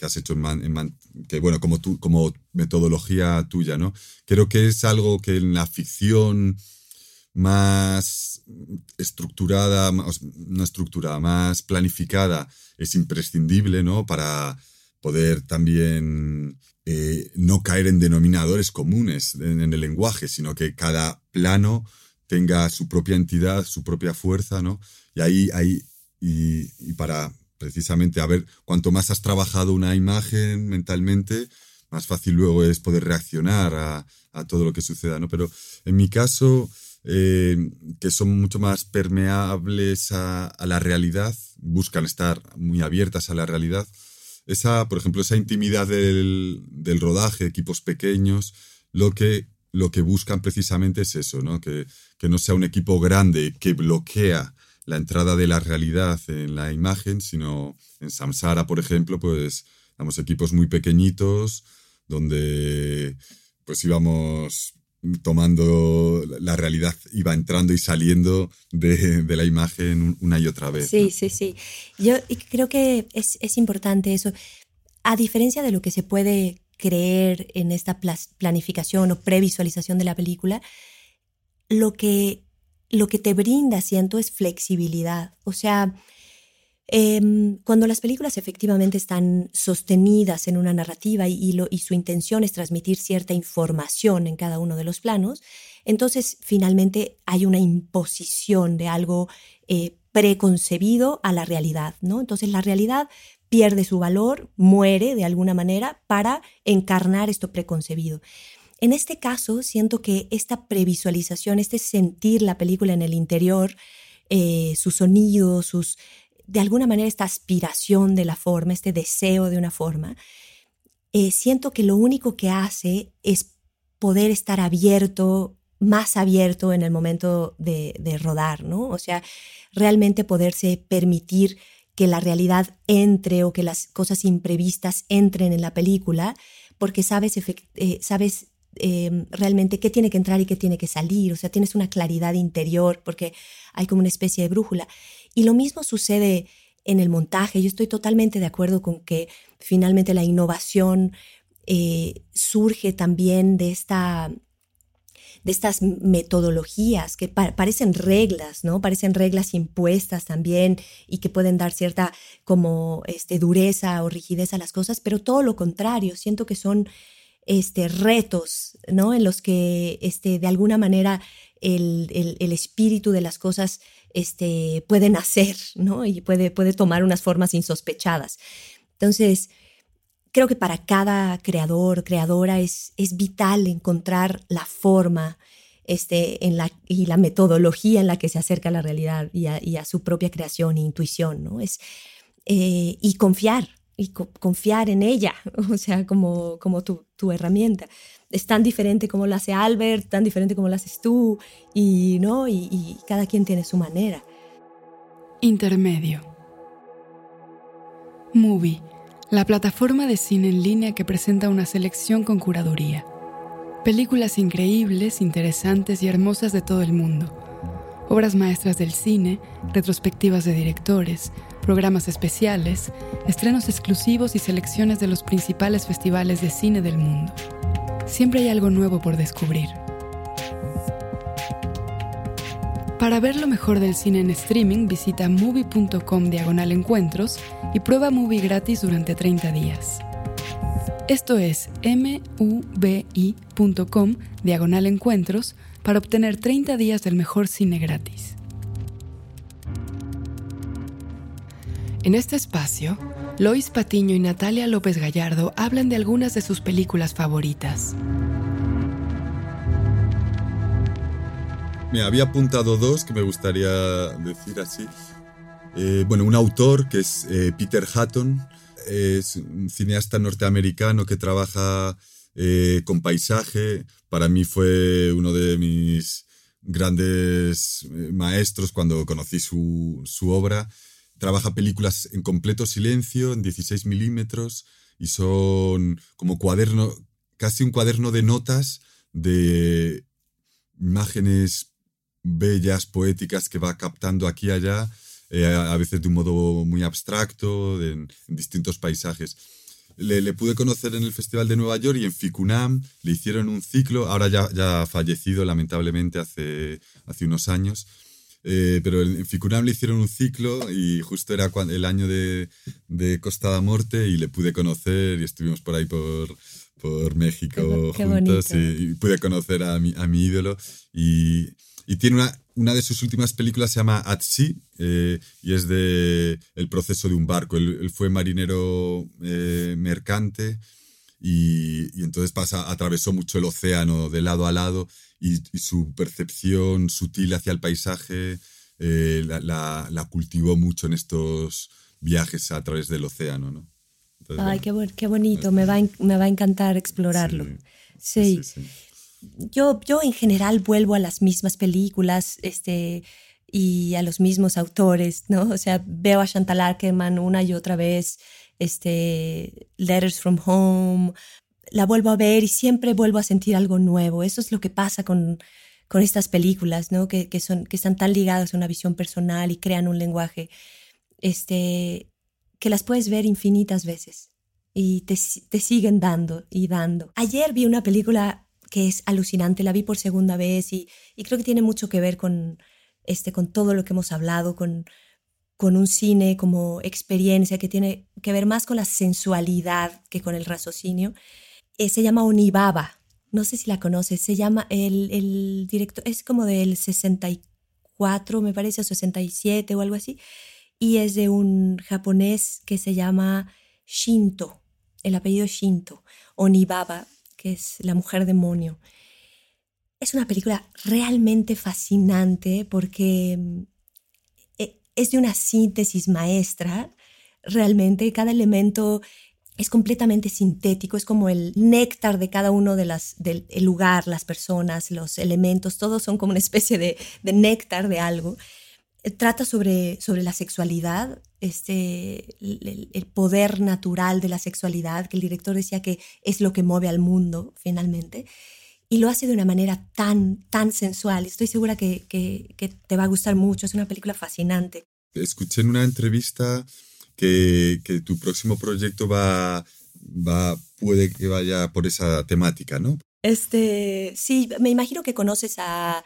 has hecho en, que bueno, como, tú, como metodología tuya, ¿no? Creo que es algo que en la ficción más estructurada, no estructurada, más planificada, es imprescindible, ¿no? Para, poder también eh, no caer en denominadores comunes en, el lenguaje, sino que cada plano tenga su propia entidad, su propia fuerza, ¿no? Y ahí, ahí y, para precisamente a ver, cuanto más has trabajado una imagen mentalmente, más fácil luego es poder reaccionar a, todo lo que suceda, ¿no? Pero en mi caso, eh, que son mucho más permeables a, a, la realidad, buscan estar muy abiertas a la realidad, esa, por ejemplo, esa intimidad del, rodaje, equipos pequeños, lo que, lo que buscan precisamente es eso, ¿no? Que, que no sea un equipo grande que bloquea la entrada de la realidad en la imagen, sino en Samsara, por ejemplo, pues damos equipos muy pequeñitos donde pues íbamos tomando la realidad, iba entrando y saliendo de, la imagen una y otra vez. Sí, sí, sí. Yo creo que es, importante eso. A diferencia de lo que se puede creer en esta planificación o previsualización de la película, lo que, lo que te brinda, siento, es flexibilidad. O sea, Em, cuando las películas efectivamente están sostenidas en una narrativa y, su intención es transmitir cierta información en cada uno de los planos, entonces finalmente hay una imposición de algo eh, preconcebido a la realidad, ¿no? Entonces la realidad pierde su valor, muere de alguna manera para encarnar esto preconcebido. En este caso, siento que esta previsualización, este sentir la película en el interior, eh, sus sonidos, sus, de alguna manera esta aspiración de la forma, este deseo de una forma, eh, siento que lo único que hace es poder estar abierto, más abierto en el momento de, rodar, ¿no? O sea, realmente poderse permitir que la realidad entre o que las cosas imprevistas entren en la película, porque sabes, eh, sabes em, realmente qué tiene que entrar y qué tiene que salir, o sea, tienes una claridad interior porque hay como una especie de brújula. Y lo mismo sucede en el montaje. Yo estoy totalmente de acuerdo con que finalmente la innovación eh, surge también de esta de estas metodologías que parecen reglas, ¿no? Parecen reglas impuestas también y que pueden dar cierta como este, dureza o rigidez a las cosas, pero todo lo contrario, siento que son este, retos, ¿no? En los que este, de alguna manera el, el espíritu de las cosas este, puede nacer, ¿no? Y puede, puede tomar unas formas insospechadas. Entonces, creo que para cada creador, creadora, es, es vital encontrar la forma este, en la, y la metodología en la que se acerca a la realidad y a, su propia creación e intuición, ¿no? Es, eh, y confiar, y confiar en ella, o sea, como, como tu, tu herramienta es tan diferente como lo hace Albert, tan diferente como lo haces tú, y, ¿no? y, cada quien tiene su manera. Intermedio. Movie, la plataforma de cine en línea que presenta una selección con curaduría. Películas increíbles, interesantes y hermosas de todo el mundo. Obras maestras del cine, retrospectivas de directores, programas especiales, estrenos exclusivos y selecciones de los principales festivales de cine del mundo siempre hay algo nuevo por descubrir. Para ver lo mejor del cine en streaming, visita movie.com diagonal encuentros y prueba movie gratis durante 30 días. Esto es mubi.com diagonal encuentros para obtener 30 días del mejor cine gratis. En este espacio, Lois Patiño y Natalia López Gallardo hablan de algunas de sus películas favoritas. Me había apuntado dos que me gustaría decir así. Eh, bueno, un autor que es eh, Peter Hatton, es un cineasta norteamericano que trabaja eh, con paisaje. Para mí fue uno de mis grandes maestros cuando conocí su, su obra trabaja películas en completo silencio, en 16 milímetros, y son como cuaderno, casi un cuaderno de notas de imágenes bellas, poéticas que va captando aquí y allá, eh, a veces de un modo muy abstracto, en, distintos paisajes. Le, pude conocer en el Festival de Nueva York y en Ficunam le hicieron un ciclo, ahora ya, ya fallecido lamentablemente hace unos años, Eh, pero en Ficunam le hicieron un ciclo y justo era el año de, de Costa da Morte y le pude conocer y estuvimos por ahí por, por México juntos y, pude conocer a mi, a mi ídolo. Y, y tiene una, una, de sus últimas películas se llama At Sea eh, y es de el proceso de un barco. Él, fue marinero eh, mercante y, y, entonces pasa, atravesó mucho el océano de lado a lado y, su percepción sutil hacia el paisaje eh, la, la, la, cultivó mucho en estos viajes a través del océano. ¿no? Ay, qué, qué, bonito, me va, me va a encantar explorarlo. sí. Yo, yo en general vuelvo a las mismas películas este, y a los mismos autores, ¿no? O sea, veo a Chantal Ackerman una y otra vez, este, Letters from Home, la vuelvo a ver y siempre vuelvo a sentir algo nuevo. Eso es lo que pasa con, con estas películas, ¿no? Que, que, son, que están tan ligadas a una visión personal y crean un lenguaje este, que las puedes ver infinitas veces y te, te siguen dando y dando. Ayer vi una película que es alucinante, la vi por segunda vez y, y creo que tiene mucho que ver con, este, con todo lo que hemos hablado, con, con un cine como experiencia que tiene que ver más con la sensualidad que con el raciocinio. Eh, se llama Onibaba. No sé si la conoces. Se llama el, el director, es como del 64, me parece, o 67 o algo así. Y es de un japonés que se llama Shinto, el apellido Shinto. Onibaba, que es la mujer demonio. Es una película realmente fascinante porque mm, e, es de una síntesis maestra. Realmente cada elemento es completamente sintético, es como el néctar de cada uno de las, del lugar, las personas, los elementos, todos son como una especie de, néctar de algo. Trata sobre, sobre la sexualidad, este, el, poder natural de la sexualidad, que el director decía que es lo que mueve al mundo finalmente, y lo hace de una manera tan, tan sensual. Estoy segura que, que, que te va a gustar mucho, es una película fascinante. Escuché en una entrevista que, tu próximo proyecto va, va, puede que vaya por esa temática, ¿no? Este, sí, me imagino que conoces a,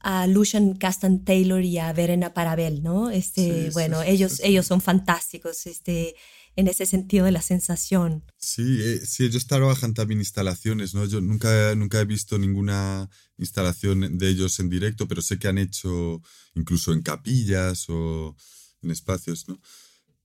a Lucian Castan Taylor y a Verena Parabel, ¿no? Este, bueno, ellos, ellos son fantásticos, este, en ese sentido de la sensación. Sí, eh, sí, ellos trabajan también instalaciones, ¿no? Yo nunca, nunca he visto ninguna instalación de ellos en directo, pero sé que han hecho incluso en capillas o en espacios, ¿no?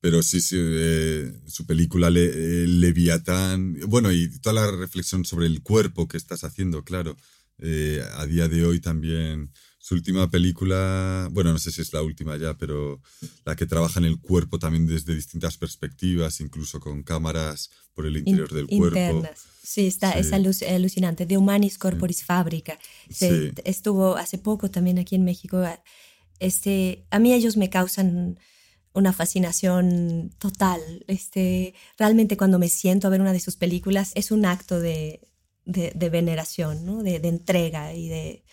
Pero sí, sí, eh, su película Le, eh, Leviatán, bueno, y toda la reflexión sobre el cuerpo que estás haciendo, claro. Eh, a día de hoy también su última película, bueno, no sé si es la última ya, pero la que trabaja en el cuerpo también desde distintas perspectivas, incluso con cámaras por el interior del cuerpo. Sí, está, es alucinante. De Humanis Corporis Fábrica. Estuvo hace poco también aquí en México. Este, a mí ellos me causan una fascinación total. Este, realmente cuando me siento a ver una de sus películas es un acto de, de, veneración, ¿no? de, de, entrega y de...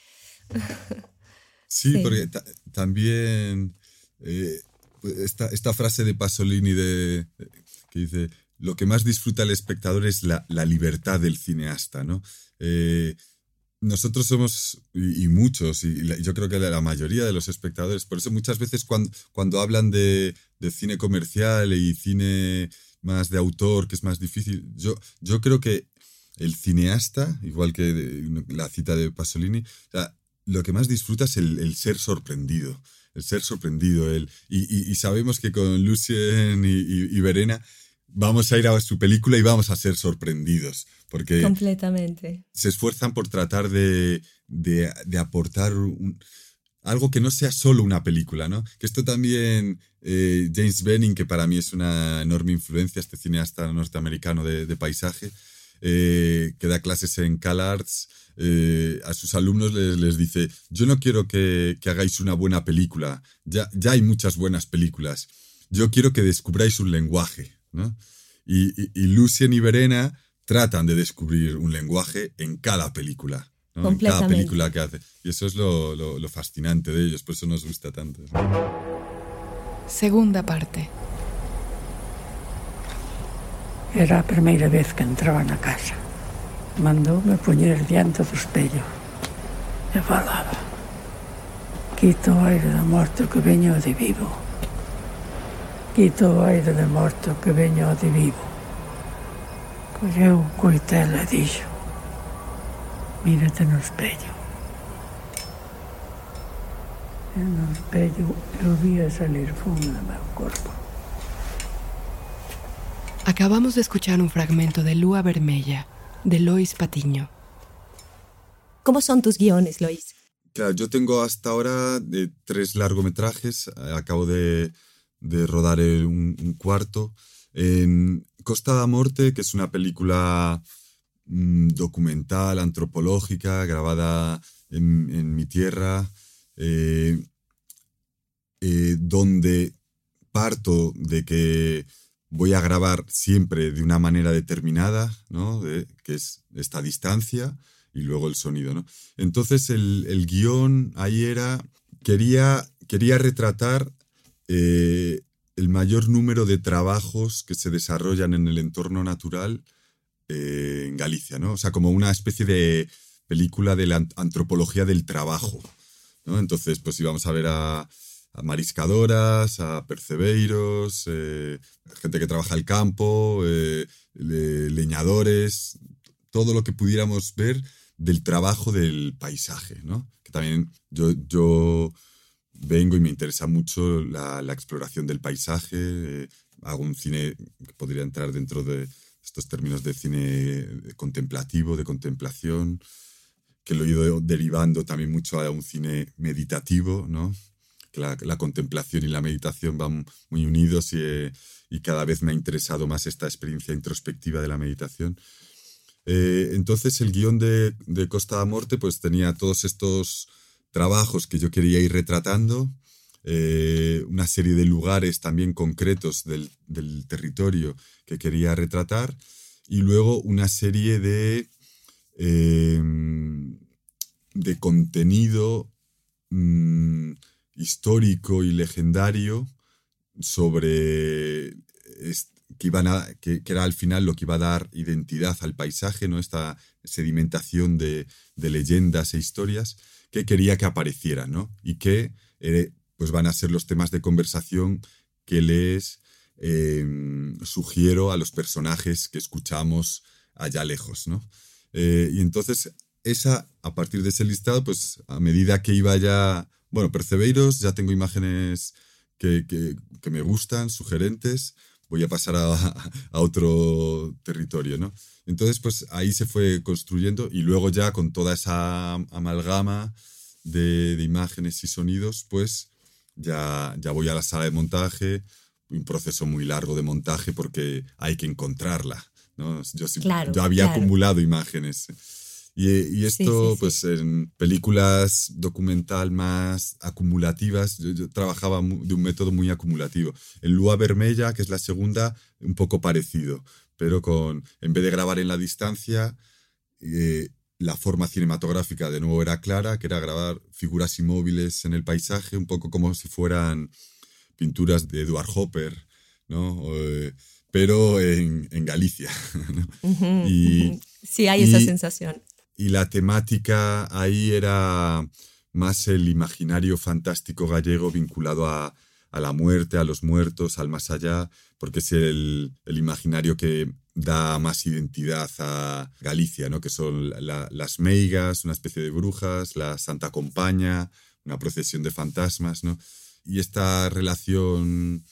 sí, porque también eh, pues, esta, esta, frase de Pasolini de, que dice, lo que más disfruta el espectador es la, la libertad del cineasta, ¿no? Eh, nosotros somos, y, muchos, y yo creo que la mayoría de los espectadores, por eso muchas veces cuando, cuando hablan de, cine comercial y cine más de autor, que es más difícil, yo, yo creo que el cineasta, igual que la cita de Pasolini, lo que más disfruta es el, ser sorprendido, el ser sorprendido. El, y, sabemos que con Lucien y, y Verena vamos a ir a su película y vamos a ser sorprendidos. Porque Completamente. se esfuerzan por tratar de, de, aportar algo que no sea solo una película, ¿no? Que esto también, eh, James Benning, que para mí es una enorme influencia, este cineasta norteamericano de, paisaje, eh, que da clases en CalArts, eh, a sus alumnos les, dice, yo no quiero que, que, hagáis una buena película, ya, ya hay muchas buenas películas, yo quiero que descubráis un lenguaje, ¿no? Y, y, y Lucien y Verena tratan de descubrir un lenguaje en cada película. En cada película que hace. Y eso es lo, lo, fascinante de ellos, por eso nos gusta tanto. Segunda parte. Era a primeira vez que entraba na casa. Mandoume poñer diante do espello e falaba. Quito o aire da morte que veño de vivo. Quito aire da morte que veño de vivo. Colleu un coitel e dixo Mírate no espello. E no espello eu vía salir fumo do meu corpo. Acabamos de escuchar un fragmento de Lua Vermella, de Lois Patiño. ¿Cómo son tus guiones, Lois? Claro, yo tengo hasta ahora de tres largometrajes. Acabo de, de rodar un, cuarto. En Costa da Morte, que es una película mm, documental, antropológica, grabada en, en mi tierra, eh, eh, donde parto de que voy a grabar siempre de una manera determinada, ¿no? De- que es esta distancia y luego el sonido, ¿no? Entonces el, el guion ahí era, quería, quería retratar eh, el mayor número de trabajos que se desarrollan en el entorno natural eh, en Galicia, ¿no? O sea, como una especie de película de la ant- antropología del trabajo, ¿no? Entonces, pues íbamos a ver a, mariscadoras, a percebeiros, eh, gente que trabaja el campo, le- leñadores, todo lo que pudiéramos ver del trabajo del paisaje, ¿no? Que también yo, yo vengo y me interesa mucho la, la exploración del paisaje. eh, hago un cine que podría entrar dentro de estos términos de cine contemplativo, de contemplación, que lo he ido derivando también mucho a un cine meditativo, ¿no? Que la, la contemplación y la meditación van muy unidos y, eh, y cada vez me ha interesado más esta experiencia introspectiva de la meditación. Eh, entonces el guion de, de Costa da Morte pues tenía todos estos trabajos que yo quería ir retratando, eh, una serie de lugares también concretos del, del territorio que quería retratar y luego una serie de, eh, de contenido mm, histórico y legendario sobre que, iban a, que era al final lo que iba a dar identidad al paisaje, ¿no? esta sedimentación de, de leyendas e historias que quería que aparecieran ¿no? y que eh, pues van a ser los temas de conversación que les eh, sugiero a los personajes que escuchamos allá lejos. ¿no? Eh, y entonces, esa, a partir de ese listado, pues a medida que iba ya, bueno, Percebeiros, ya tengo imágenes que- que me gustan, sugerentes, voy a pasar a, a otro territorio, ¿no? Entonces, pues ahí se fue construyendo y luego ya con toda esa amalgama de, de imágenes y sonidos, pues ya, ya voy a la sala de montaje, un proceso muy largo de montaje porque hay que encontrarla, ¿no? Yo, Claro, yo había claro. acumulado imágenes. Y, y esto, sí, sí. pues en películas documental más acumulativas, yo, yo trabajaba de un método muy acumulativo. En Lua Vermella, que es la segunda, un poco parecido, pero con, en vez de grabar en la distancia, eh, la forma cinematográfica de nuevo era clara, que era grabar figuras inmóviles en el paisaje, un poco como si fueran pinturas de Edward Hopper, ¿no? Eh, pero en, en Galicia. Sí, hay esa sensación. Y la temática ahí era más el imaginario fantástico gallego vinculado a, a la muerte, a los muertos, al más allá, porque es el, el imaginario que da más identidad a Galicia, ¿no? que son la- las meigas, una especie de brujas, la Santa Compaña, una procesión de fantasmas, ¿no? Y esta relación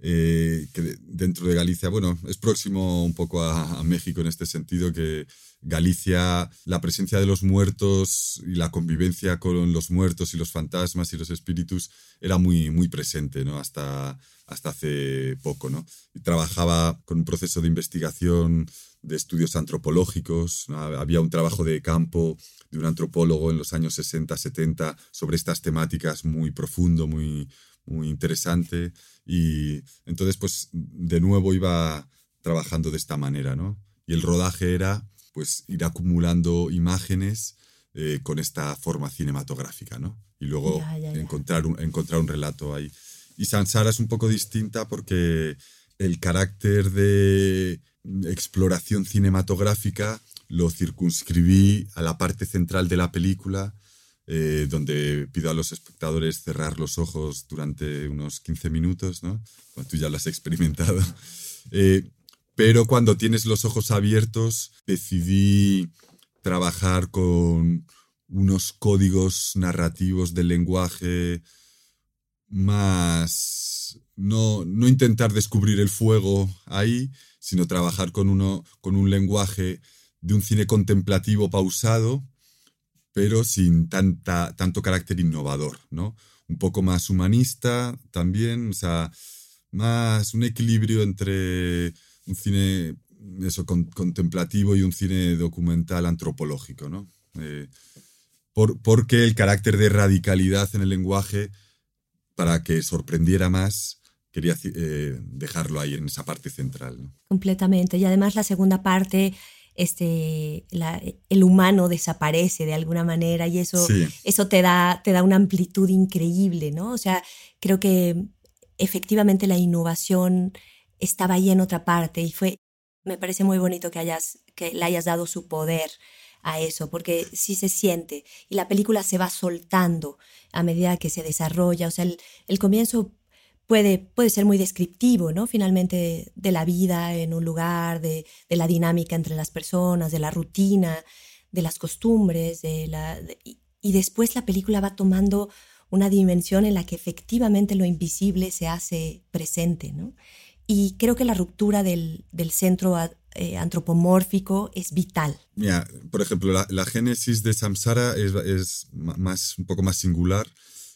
eh, que de- dentro de Galicia, bueno, es próximo un poco a, a México en este sentido, que Galicia, la presencia de los muertos y la convivencia con los muertos y los fantasmas y los espíritus era muy, muy presente, ¿no? Hasta, hasta hace poco, ¿no? Y trabajaba con un proceso de investigación de estudios antropológicos, ¿no? había un trabajo de campo de un antropólogo en los años 60, 70 sobre estas temáticas muy profundo, muy, muy interesante. Y entonces, pues, de nuevo iba trabajando de esta manera, ¿no? Y el rodaje era, pues, ir acumulando imágenes eh, con esta forma cinematográfica, ¿no? Y luego Ya, ya, ya. Encontrar, un, encontrar un relato ahí. Y Sansara es un poco distinta porque el carácter de exploración cinematográfica lo circunscribí a la parte central de la película eh, donde pido a los espectadores cerrar los ojos durante unos 15 minutos, ¿no? Cuando tú ya lo has experimentado. Eh, pero cuando tienes los ojos abiertos, decidí trabajar con unos códigos narrativos del lenguaje más... No, no intentar descubrir el fuego ahí, sino trabajar con, uno, con un lenguaje de un cine contemplativo pausado, pero sin tanta, tanto carácter innovador, ¿no? Un poco más humanista también, o sea, más un equilibrio entre un cine eso, contemplativo y un cine documental antropológico, ¿no? Eh, por, porque el carácter de radicalidad en el lenguaje, para que sorprendiera más, quería eh, dejarlo ahí en esa parte central. Completamente. Y además la segunda parte este, el humano desaparece de alguna manera y eso, eso te, da, te da una amplitud increíble, ¿no? O sea, creo que efectivamente la innovación estaba ahí en otra parte y fue, me parece muy bonito que, hayas, que le hayas dado su poder a eso, porque sí se siente y la película se va soltando a medida que se desarrolla, o sea, el, el comienzo puede, puede ser muy descriptivo, ¿no? Finalmente, de la vida en un lugar, de, la dinámica entre las personas, de la rutina, de las costumbres, de la, y después la película va tomando una dimensión en la que efectivamente lo invisible se hace presente, ¿no? Y creo que la ruptura del, centro eh, antropomórfico es vital. Mira, por ejemplo, la, génesis de Samsara es, más, un poco más singular.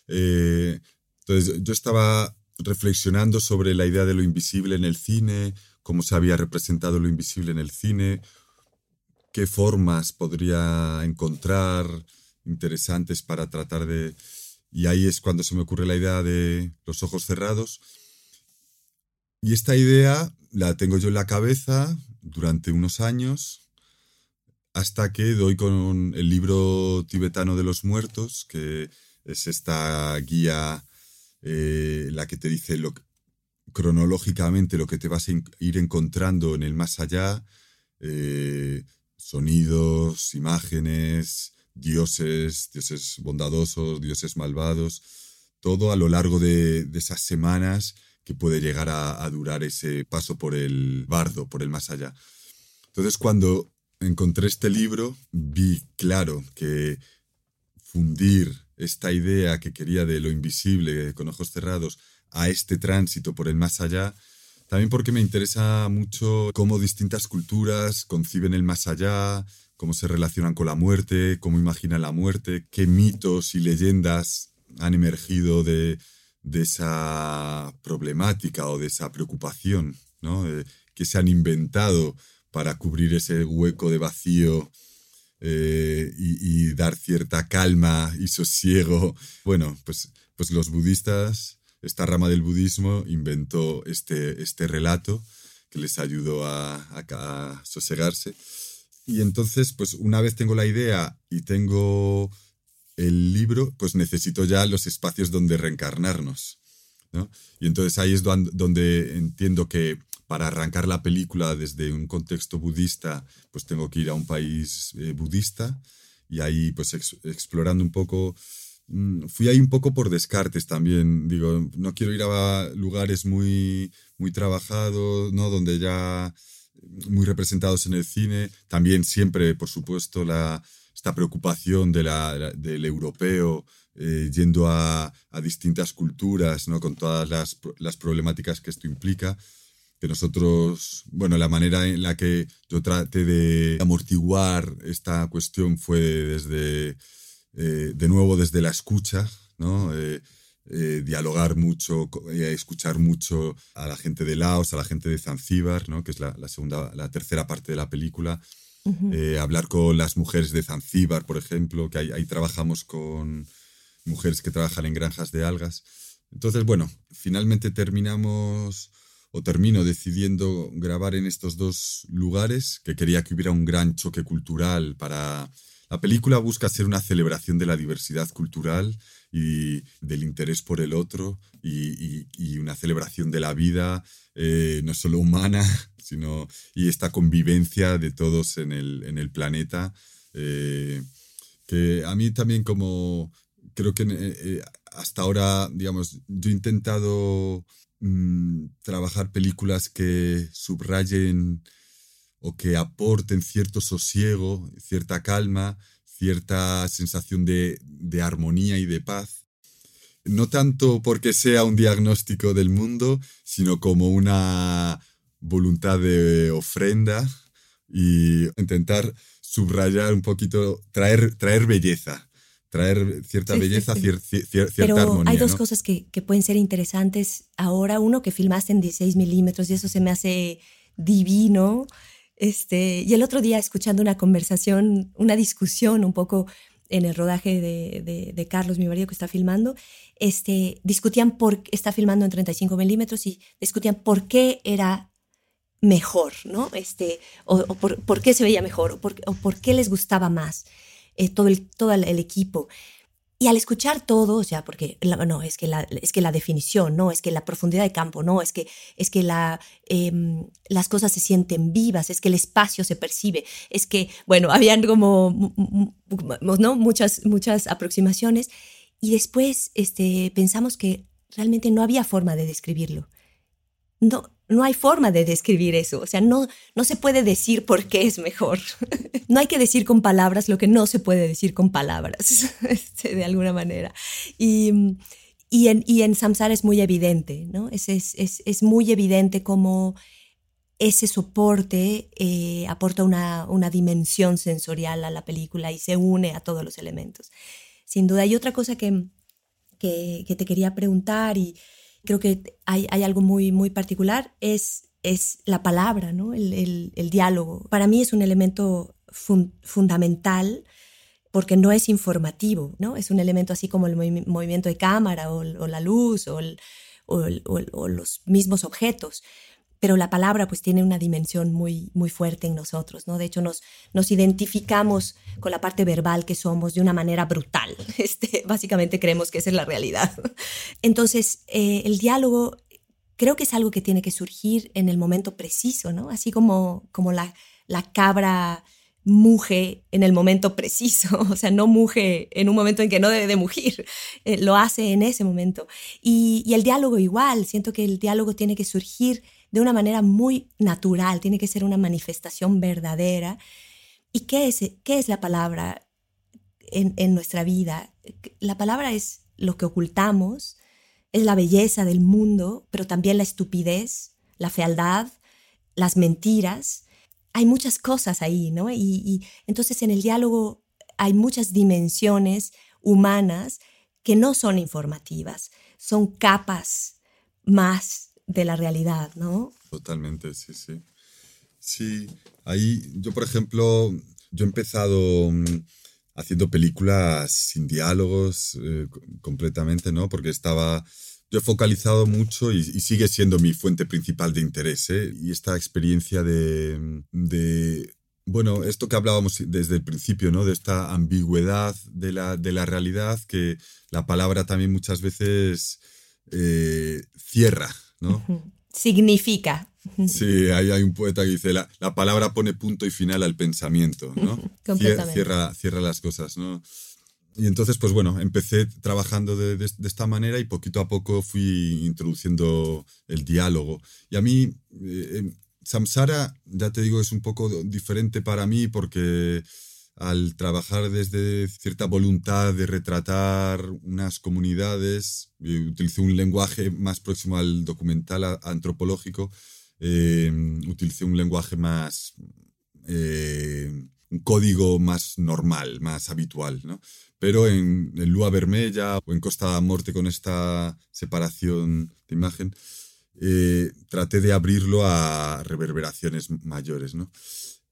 Eh, entonces, yo estaba reflexionando sobre la idea de lo invisible en el cine, cómo se había representado lo invisible en el cine, qué formas podría encontrar interesantes para tratar de... Y ahí es cuando se me ocurre la idea de los ojos cerrados. Y esta idea la tengo yo en la cabeza durante unos años, hasta que doy con el libro tibetano de los muertos, que es esta guía eh, la que te dice lo, cronológicamente lo que te vas a ir encontrando en el más allá, eh, sonidos, imágenes, dioses, dioses bondadosos, dioses malvados, todo a lo largo de, esas semanas que puede llegar a, durar ese paso por el bardo, por el más allá. Entonces cuando encontré este libro, vi claro que fundir esta idea que quería de lo invisible con ojos cerrados a este tránsito por el más allá, también porque me interesa mucho cómo distintas culturas conciben el más allá, cómo se relacionan con la muerte, cómo imaginan la muerte, qué mitos y leyendas han emergido de, esa problemática o de esa preocupación, ¿no? que se han inventado para cubrir ese hueco de vacío eh, y, dar cierta calma y sosiego. Bueno, pues, pues los budistas, esta rama del budismo inventó este, este relato que les ayudó a, a, sosegarse. Y entonces, pues una vez tengo la idea y tengo el libro, pues necesito ya los espacios donde reencarnarnos. ¿no? Y entonces ahí es donde entiendo que para arrancar la película desde un contexto budista, pues tengo que ir a un país eh, budista y ahí pues explorando un poco, mm, fui ahí un poco por descartes también, digo, no quiero ir a lugares muy, muy trabajados, ¿no? Donde ya muy representados en el cine, también siempre, por supuesto, la, esta preocupación de la, del europeo eh, yendo a, a, distintas culturas, ¿no? con todas las, las problemáticas que esto implica que nosotros, bueno, la manera en la que yo traté de amortiguar esta cuestión fue desde, eh, de nuevo, desde la escucha, ¿no? Eh, eh, dialogar mucho, escuchar mucho a la gente de Laos, a la gente de Zanzíbar, ¿no? que es la, segunda, la tercera parte de la película. hablar con las mujeres de Zanzíbar, por ejemplo, que ahí, ahí trabajamos con mujeres que trabajan en granjas de algas. Entonces, bueno, finalmente terminamos o termino decidiendo grabar en estos dos lugares, que quería que hubiera un gran choque cultural para... La película busca ser una celebración de la diversidad cultural y del interés por el otro y, una celebración de la vida, eh, no solo humana, sino y esta convivencia de todos en el, en el planeta. Eh, que a mí también como creo que eh, hasta ahora, digamos, yo he intentado mm, trabajar películas que subrayen o que aporten cierto sosiego, cierta calma, cierta sensación de, armonía y de paz. No tanto porque sea un diagnóstico del mundo, sino como una voluntad de ofrenda y intentar subrayar un poquito, traer, traer belleza, traer cierta belleza, cierta Pero armonía. Hay dos cosas que, que, pueden ser interesantes ahora. Uno, que filmaste en 16 milímetros y eso se me hace divino. Este, y el otro día, escuchando una conversación, una discusión un poco en el rodaje de, de, Carlos, mi marido que está filmando, este, discutían por está filmando en 35 milímetros y discutían por qué era mejor, ¿no? Este, o, por, por, qué se veía mejor, o por, o por qué les gustaba más eh, todo, el, todo el equipo. Y al escuchar todo, o sea, porque no, es que, la, es que la definición, no, es que la profundidad de campo, no, es que, es que em, las cosas se sienten vivas, es que el espacio se percibe, es que, bueno, habían como, ¿no? Muchas, muchas aproximaciones y después este, pensamos que realmente no había forma de describirlo. No, no hay forma de describir eso, o sea, no, no se puede decir por qué es mejor. no hay que decir con palabras lo que no se puede decir con palabras, este, de alguna manera. Y, y, en, y en Samsara es muy evidente, ¿no? Es, es, es, muy evidente cómo ese soporte eh, aporta una, una dimensión sensorial a la película y se une a todos los elementos. Sin duda. hay otra cosa que, que, que te quería preguntar y, creo que hay, hay algo muy, muy particular, es, es la palabra, ¿no? el, el, diálogo. Para mí es un elemento fundamental porque no es informativo, ¿no? Es un elemento así como el movimiento de cámara o, la luz o, o, los mismos objetos pero la palabra pues tiene una dimensión muy, muy fuerte en nosotros, ¿no? De hecho, nos, nos identificamos con la parte verbal que somos de una manera brutal. Este, básicamente creemos que esa es la realidad. Entonces, eh, el diálogo creo que es algo que tiene que surgir en el momento preciso, ¿no? Así como, como la, la cabra muge en el momento preciso, o sea, no muge en un momento en que no debe de mugir, eh, lo hace en ese momento. Y, y el diálogo igual, siento que el diálogo tiene que surgir de una manera muy natural, tiene que ser una manifestación verdadera. ¿Y qué es, qué es la palabra en, nuestra vida? La palabra es lo que ocultamos, es la belleza del mundo, pero también la estupidez, la fealdad, las mentiras. Hay muchas cosas ahí, ¿no? Y, y, entonces en el diálogo hay muchas dimensiones humanas que no son informativas, son capas más de la realidad, ¿no? Totalmente, sí, sí. Sí, ahí yo, por ejemplo, yo he empezado mm, haciendo películas sin diálogos eh, completamente, ¿no? Porque estaba, yo he focalizado mucho y, sigue siendo mi fuente principal de interés, ¿eh? Y esta experiencia de, de, bueno, esto que hablábamos desde el principio, ¿no? De esta ambigüedad de la, de la realidad, que la palabra también muchas veces eh, cierra, Significa. Sí, hay, hay un poeta que dice, la, la, palabra pone punto y final al pensamiento, ¿no? Cierra, cierra las cosas, ¿no? Y entonces, pues bueno, empecé trabajando de, de, esta manera y poquito a poco fui introduciendo el diálogo. Y a mí, eh, Samsara, ya te digo, es un poco diferente para mí porque al trabajar desde cierta voluntad de retratar unas comunidades, utilicé un lenguaje más próximo al documental antropológico, eh, utilicé un lenguaje más, eh, un código más normal, más habitual, ¿no? Pero en, en Lua Vermella o en Costa Morte con esta separación de imagen, eh, traté de abrirlo a reverberaciones mayores, ¿no?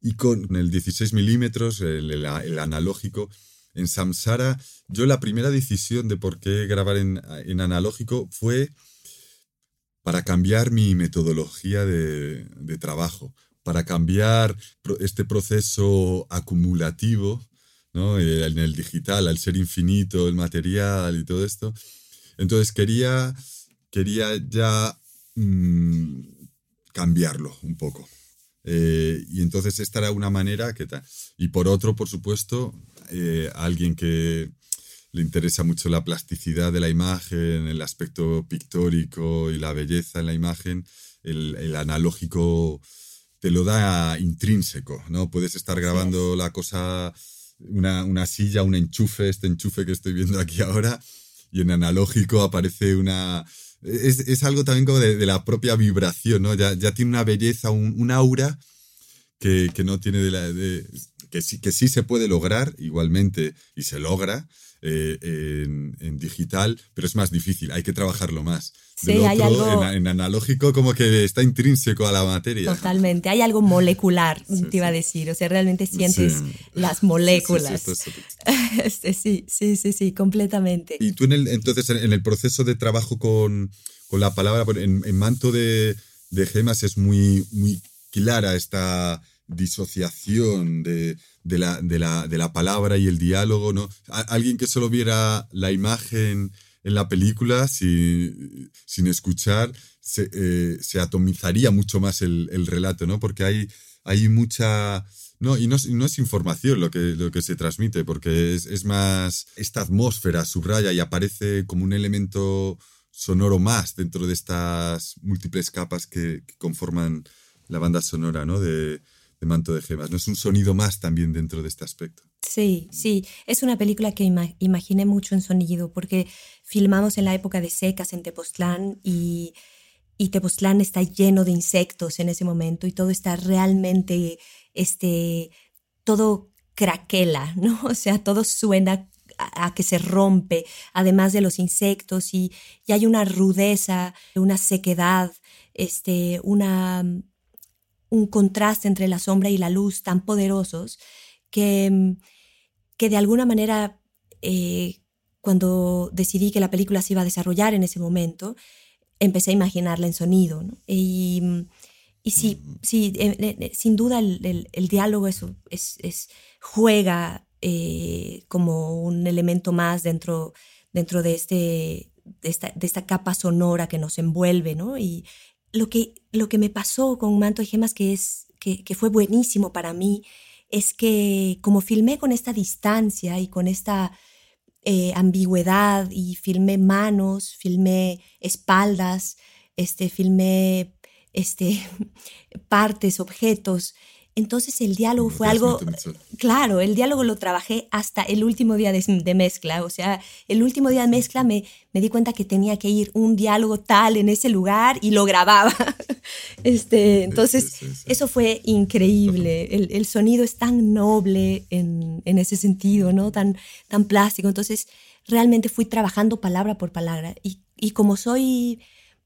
Y con el 16 milímetros, el, analógico, en Samsara, yo la primera decisión de por qué grabar en, analógico fue para cambiar mi metodología de, trabajo, para cambiar este proceso acumulativo ¿no? Eh, en el digital, al ser infinito, el material y todo esto. Entonces quería, quería ya mm, cambiarlo un poco Eh, y entonces esta era una manera que tal. Y por otro, por supuesto, eh, alguien que le interesa mucho la plasticidad de la imagen, el aspecto pictórico y la belleza en la imagen, el, analógico te lo da intrínseco, ¿no? Puedes estar grabando la cosa, una, una, silla, un enchufe, este enchufe que estoy viendo aquí ahora, y en analógico aparece una... Es, es algo también como de, la propia vibración, ¿no? Ya, ya tiene una belleza, un, aura que, que, no tiene de la... De, que, sí, que sí se puede lograr igualmente y se logra, eh, en, digital, pero es más difícil, hay que trabajarlo más. Sí, hay algo... en, analógico como que está intrínseco a la materia. Totalmente, hay algo molecular, te iba a decir, o sea, realmente sientes las moléculas. Este, sí, sí, sí, sí, completamente. Y tú en el, entonces en el proceso de trabajo con, con la palabra, en, en manto de, de, gemas es muy, muy clara esta disociación de, de la, de, la, de la palabra y el diálogo, ¿no? alguien que solo viera la imagen en la película sin, sin escuchar, se, eh, se, atomizaría mucho más el, el, relato, ¿no? Porque hay, hay mucha... No, y no, es información lo que, lo que se transmite, porque es, es, más esta atmósfera subraya y aparece como un elemento sonoro más dentro de estas múltiples capas que, conforman la banda sonora, ¿no? De, de Manto de Gemas. ¿No es un sonido más también dentro de este aspecto? Sí, sí. Es una película que imaginé mucho en sonido porque filmamos en la época de secas en Tepoztlán y, Tepoztlán está lleno de insectos en ese momento y todo está realmente, este, todo craquela, ¿no? O sea, todo suena a, que se rompe, además de los insectos y, hay una rudeza, una sequedad, este, una un contraste entre la sombra y la luz tan poderosos que, que de alguna manera eh, cuando decidí que la película se iba a desarrollar en ese momento, empecé a imaginarla en sonido. Y, y sí, mm. sí eh, eh, sin duda el, diálogo es, es, juega como un elemento más dentro, dentro de, este, de, esta, de esta capa sonora que nos envuelve, ¿no? Y, lo que, lo que me pasó con Manto y Gemas, que, es, que, fue buenísimo para mí, es que como filmé con esta distancia y con esta eh, ambigüedad y filmé manos, filmé espaldas, este, filmé este, partes, objetos, entonces el diálogo fue algo, claro, el diálogo lo trabajé hasta el último día de, mezcla, o sea, el último día de mezcla me, me, di cuenta que tenía que ir un diálogo tal en ese lugar y lo grababa. este, entonces, eso fue increíble, el, el, sonido es tan noble en, en, ese sentido, ¿no? Tan, tan plástico, entonces realmente fui trabajando palabra por palabra y, y como soy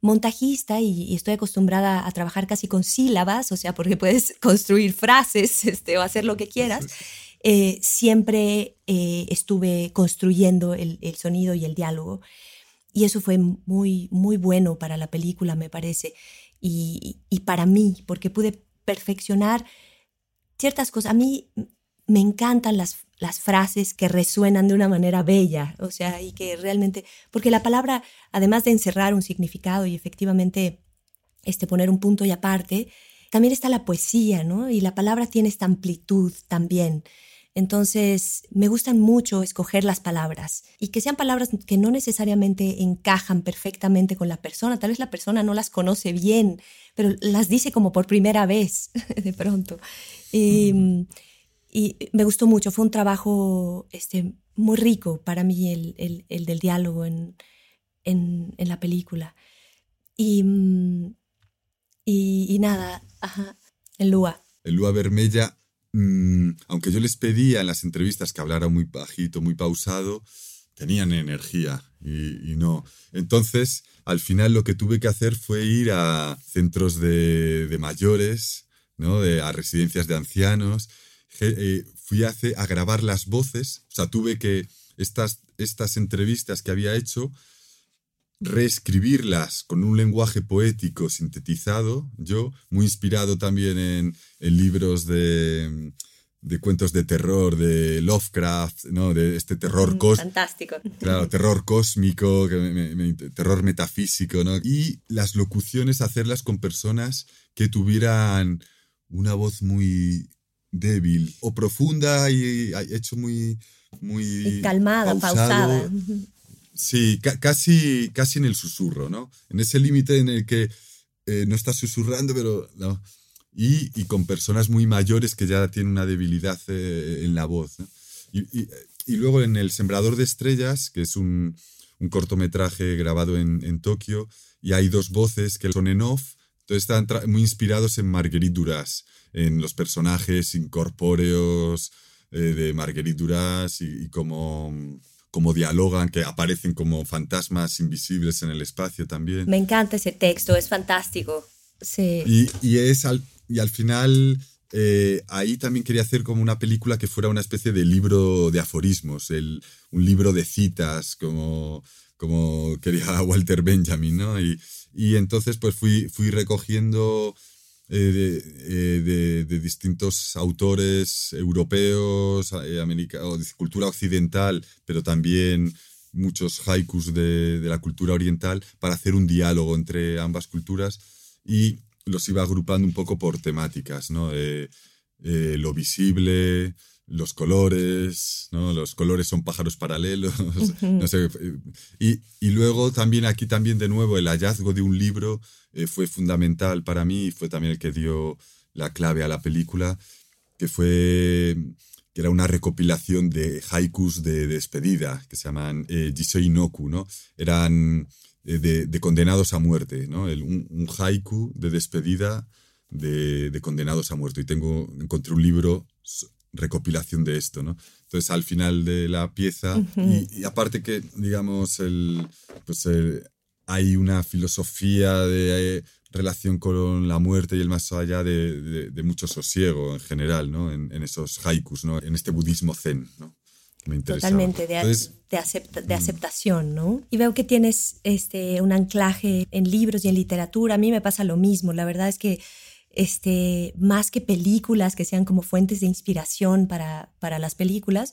montajista y, estoy acostumbrada a trabajar casi con sílabas, o sea, porque puedes construir frases este, o hacer lo que quieras. Eh, siempre eh, estuve construyendo el, sonido y el diálogo. Y eso fue muy, muy bueno para la película, me parece, y, y para mí, porque pude perfeccionar ciertas cosas. A mí me encantan las, las frases que resuenan de una manera bella, o sea, y que realmente, porque la palabra, además de encerrar un significado y efectivamente este, poner un punto y aparte, también está la poesía, ¿no? Y la palabra tiene esta amplitud también. Entonces, me gustan mucho escoger las palabras y que sean palabras que no necesariamente encajan perfectamente con la persona. Tal vez la persona no las conoce bien, pero las dice como por primera vez de pronto. Y, y me gustó mucho, fue un trabajo este, muy rico para mí el, el, del diálogo en, en, en, la película. Y, mm, y, nada, ajá, el Lua. El Lua Vermella, mmm, aunque yo les pedía en las entrevistas que hablara muy bajito, muy pausado, tenían energía y, y, no. Entonces, al final lo que tuve que hacer fue ir a centros de, de mayores, ¿no? de, a residencias de ancianos eh, fui a, a, grabar las voces, o sea, tuve que estas, estas entrevistas que había hecho, reescribirlas con un lenguaje poético sintetizado, yo, muy inspirado también en, libros de, de, cuentos de terror, de Lovecraft, ¿no? de este terror mm, cósmico. Fantástico. Claro, terror cósmico, terror metafísico, ¿no? Y las locuciones hacerlas con personas que tuvieran una voz muy débil o profunda y hecho muy... muy calmada, pausada. Sí, casi, casi en el susurro, ¿no? En ese límite en el que eh, no estás susurrando, pero no. Y, y, con personas muy mayores que ya tienen una debilidad eh, en la voz. Y, y, y, luego en El Sembrador de Estrellas, que es un, un cortometraje grabado en, en, Tokio, y hay dos voces que son en off, entonces están muy inspirados en Marguerite Duras, en los personajes incorpóreos eh, de Marguerite Duras y, y como como dialogan, que aparecen como fantasmas invisibles en el espacio también. Me encanta ese texto, es fantástico. Sí. Y, y es al, y al final, eh, ahí también quería hacer como una película que fuera una especie de libro de aforismos, el, un libro de citas, como, como quería Walter Benjamin, ¿no? Y, y entonces pues fui, fui recogiendo eh, eh, de, de, distintos autores europeos, eh, o de cultura occidental, pero también muchos haikus de, de, la cultura oriental, para hacer un diálogo entre ambas culturas y los iba agrupando un poco por temáticas, ¿no? lo visible, los colores, ¿no? Los colores son pájaros paralelos, no sé. Y, y, luego también aquí también de nuevo el hallazgo de un libro eh, fue fundamental para mí y fue también el que dio la clave a la película, que fue que era una recopilación de haikus de, despedida, que se llaman eh, Jisei Noku, ¿no? Eran eh, de, de, condenados a muerte, ¿no? El, un, un, haiku de despedida de, de, condenados a muerte. Y tengo, encontré un libro recopilación de esto, ¿no? Entonces, al final de la pieza, uh -huh. y, y, aparte que, digamos, el, pues el, hay una filosofía de eh, relación con la muerte y el más allá de, de, de mucho sosiego en general, ¿no? En, en, esos haikus, ¿no? En este budismo zen, ¿no? Me Totalmente, de, Entonces, de, acepta, de, aceptación, ¿no? Y veo que tienes este, un anclaje en libros y en literatura. A mí me pasa lo mismo. La verdad es que este, más que películas que sean como fuentes de inspiración para, para las películas,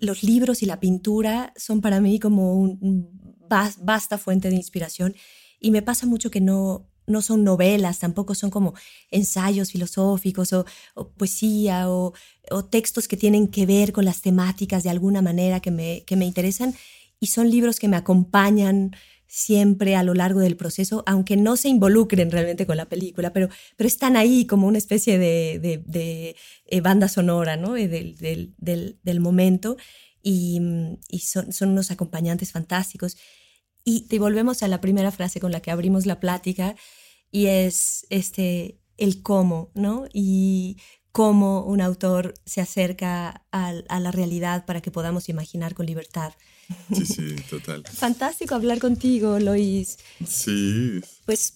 los libros y la pintura son para mí como un, un vasta fuente de inspiración. Y me pasa mucho que no, no son novelas, tampoco son como ensayos filosóficos o, o poesía o, o, textos que tienen que ver con las temáticas de alguna manera que me, que me interesan. Y son libros que me acompañan siempre a lo largo del proceso, aunque no se involucren realmente con la película, pero, pero están ahí como una especie de, de, de eh, banda sonora ¿no? del, del, del, del momento y, y son, son, unos acompañantes fantásticos. Y te volvemos a la primera frase con la que abrimos la plática y es este, el cómo, ¿no? Y cómo un autor se acerca a, a la realidad para que podamos imaginar con libertad. Sí, sí, total. Fantástico hablar contigo, Lois. Sí. Pues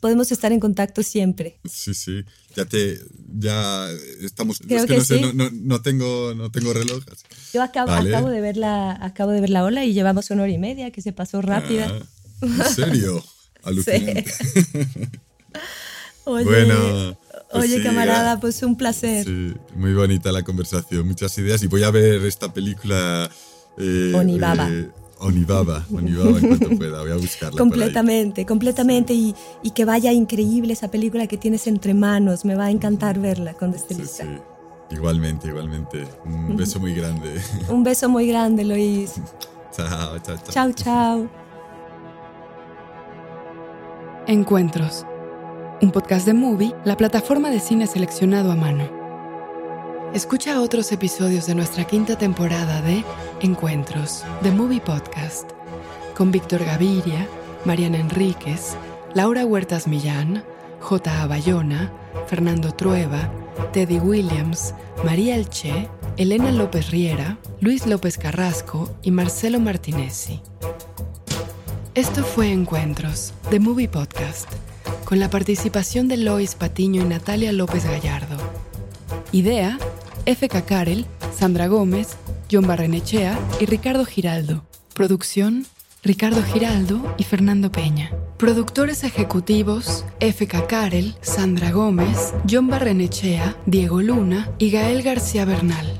podemos estar en contacto siempre. Sí, sí. Ya te, ya estamos. Creo es que, que no, sí. sé, no, no, no, tengo, no tengo reloj. Yo acabo, vale. acabo de ver la, acabo de ver la ola y llevamos una hora y media que se pasó rápida. Ah, ¿En serio? Alucinante. Sí. Oye, bueno. Pues Oye, sí, camarada, ya. pues un placer. Sí, muy bonita la conversación, muchas ideas. Y voy a ver esta película. Eh, Onibaba. Eh, Onibaba, Onibaba en cuanto pueda, voy a buscarla. Completamente, completamente. Y, y, que vaya increíble esa película que tienes entre manos. Me va a encantar verla cuando esté sí, lista. Sí. Igualmente, igualmente. Un beso muy grande. Un beso muy grande, Luis. chao, chao, chao. Chao, chao. Encuentros. Un podcast de Movie, la plataforma de cine seleccionado a mano. Escucha otros episodios de nuestra quinta temporada de Encuentros, The Movie Podcast, con Víctor Gaviria, Mariana Enríquez, Laura Huertas Millán, J. Bayona, Fernando Trueba, Teddy Williams, María Elche, Elena López Riera, Luis López Carrasco y Marcelo Martinezzi. Esto fue Encuentros, The Movie Podcast, con la participación de Lois Patiño y Natalia López Gallardo. Idea, FK Karel, Sandra Gómez, John Barrenechea y Ricardo Giraldo. Producción, Ricardo Giraldo y Fernando Peña. Productores ejecutivos, FK Karel, Sandra Gómez, John Barrenechea, Diego Luna y Gael García Bernal.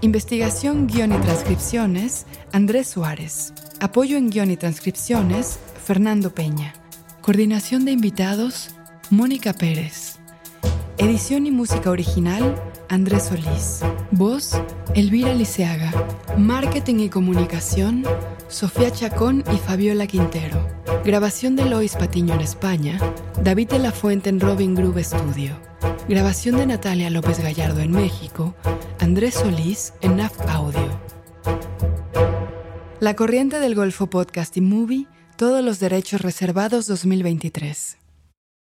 Investigación, guion y transcripciones, Andrés Suárez. Apoyo en guion y transcripciones, Fernando Peña. Coordinación de invitados, Mónica Pérez. Edición y música original, Andrés Solís. Voz, Elvira Liceaga. Marketing y comunicación, Sofía Chacón y Fabiola Quintero. Grabación de Lois Patiño en España, David de la Fuente en Robin Groove Studio. Grabación de Natalia López Gallardo en México, Andrés Solís en NAF Audio. La Corriente del Golfo Podcast y Movie, todos los derechos reservados 2023.